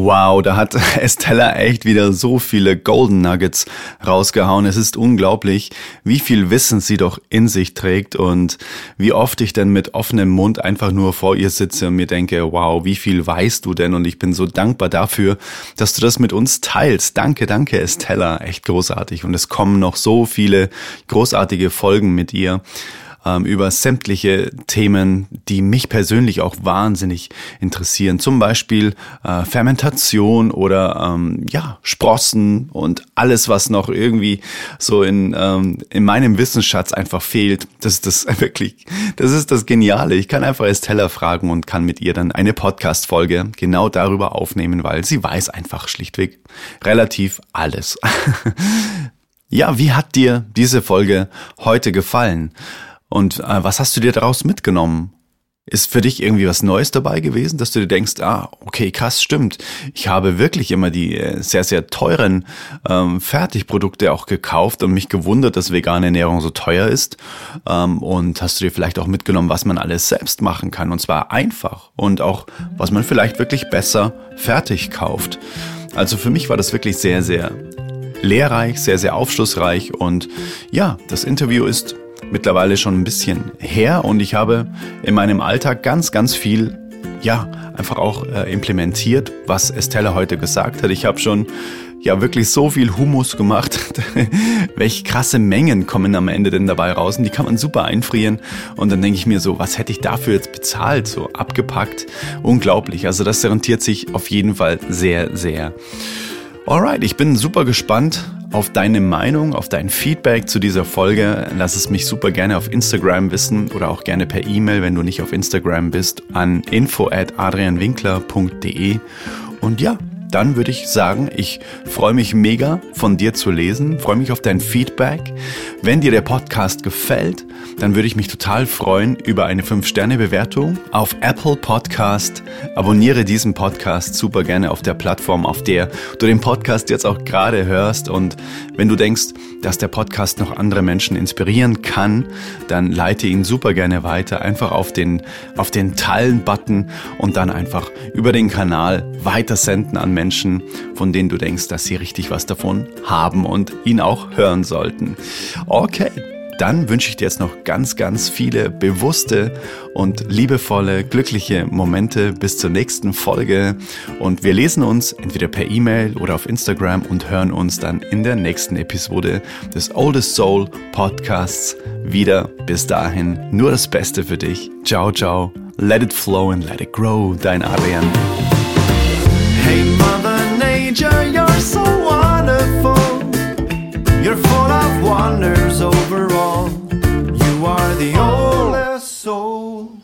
Wow, da hat (laughs) Estella echt wieder so viele Golden Nuggets rausgehauen. Es ist unglaublich, wie viel Wissen sie doch in sich trägt und wie oft ich denn mit offenem Mund einfach nur vor ihr sitze und mir denke, wow, wie viel weißt du denn? Und ich bin so dankbar dafür, dass du das mit uns teilst. Danke, danke, Estella. Echt großartig. Und es kommen noch so viele großartige Folgen mit ihr ähm, über sämtliche Themen, die mich persönlich auch wahnsinnig interessieren. Zum Beispiel äh, Fermentation oder ähm, ja Sprossen und alles, was noch irgendwie so in ähm, in meinem Wissensschatz einfach fehlt. Das ist das (laughs) wirklich, das ist das Geniale. Ich kann einfach Estella fragen und kann mit ihr dann eine Podcast-Folge genau darüber aufnehmen, weil sie weiß einfach schlichtweg relativ alles. (laughs) Ja, wie hat dir diese Folge heute gefallen? Und äh, was hast du dir daraus mitgenommen? Ist für dich irgendwie was Neues dabei gewesen, dass du dir denkst, ah, okay, krass, stimmt. Ich habe wirklich immer die äh, sehr, sehr teuren ähm, Fertigprodukte auch gekauft und mich gewundert, dass vegane Ernährung so teuer ist. Ähm, und hast du dir vielleicht auch mitgenommen, was man alles selbst machen kann? Und zwar einfach und auch, was man vielleicht wirklich besser fertig kauft. Also für mich war das wirklich sehr, sehr lehrreich, sehr, sehr aufschlussreich und ja, das Interview ist mittlerweile schon ein bisschen her und ich habe in meinem Alltag ganz, ganz viel, ja, einfach auch äh, implementiert, was Estella heute gesagt hat. Ich habe schon ja wirklich so viel Humus gemacht. (laughs) Welche krasse Mengen kommen am Ende denn dabei raus? Und die kann man super einfrieren. Und dann denke ich mir so, was hätte ich dafür jetzt bezahlt? So abgepackt. Unglaublich. Also das rentiert sich auf jeden Fall sehr, sehr. Alright, ich bin super gespannt auf deine Meinung, auf dein Feedback zu dieser Folge. Lass es mich super gerne auf Instagram wissen oder auch gerne per E-Mail, wenn du nicht auf Instagram bist, an info at adrianwinkler.de. Und ja, dann würde ich sagen, ich freue mich mega von dir zu lesen, freue mich auf dein Feedback. Wenn dir der Podcast gefällt, dann würde ich mich total freuen über eine 5-Sterne-Bewertung auf Apple Podcast. Abonniere diesen Podcast super gerne auf der Plattform, auf der du den Podcast jetzt auch gerade hörst. Und wenn du denkst, dass der Podcast noch andere Menschen inspirieren kann, dann leite ihn super gerne weiter. Einfach auf den, auf den Teilen-Button und dann einfach über den Kanal weitersenden an Menschen, von denen du denkst, dass sie richtig was davon haben und ihn auch hören sollten. Okay. Dann wünsche ich dir jetzt noch ganz, ganz viele bewusste und liebevolle, glückliche Momente bis zur nächsten Folge. Und wir lesen uns entweder per E-Mail oder auf Instagram und hören uns dann in der nächsten Episode des Oldest Soul Podcasts wieder. Bis dahin nur das Beste für dich. Ciao, ciao. Let it flow and let it grow. Dein Adrian. teacher, you're so wonderful. You're full of wonders overall. You are the oldest soul.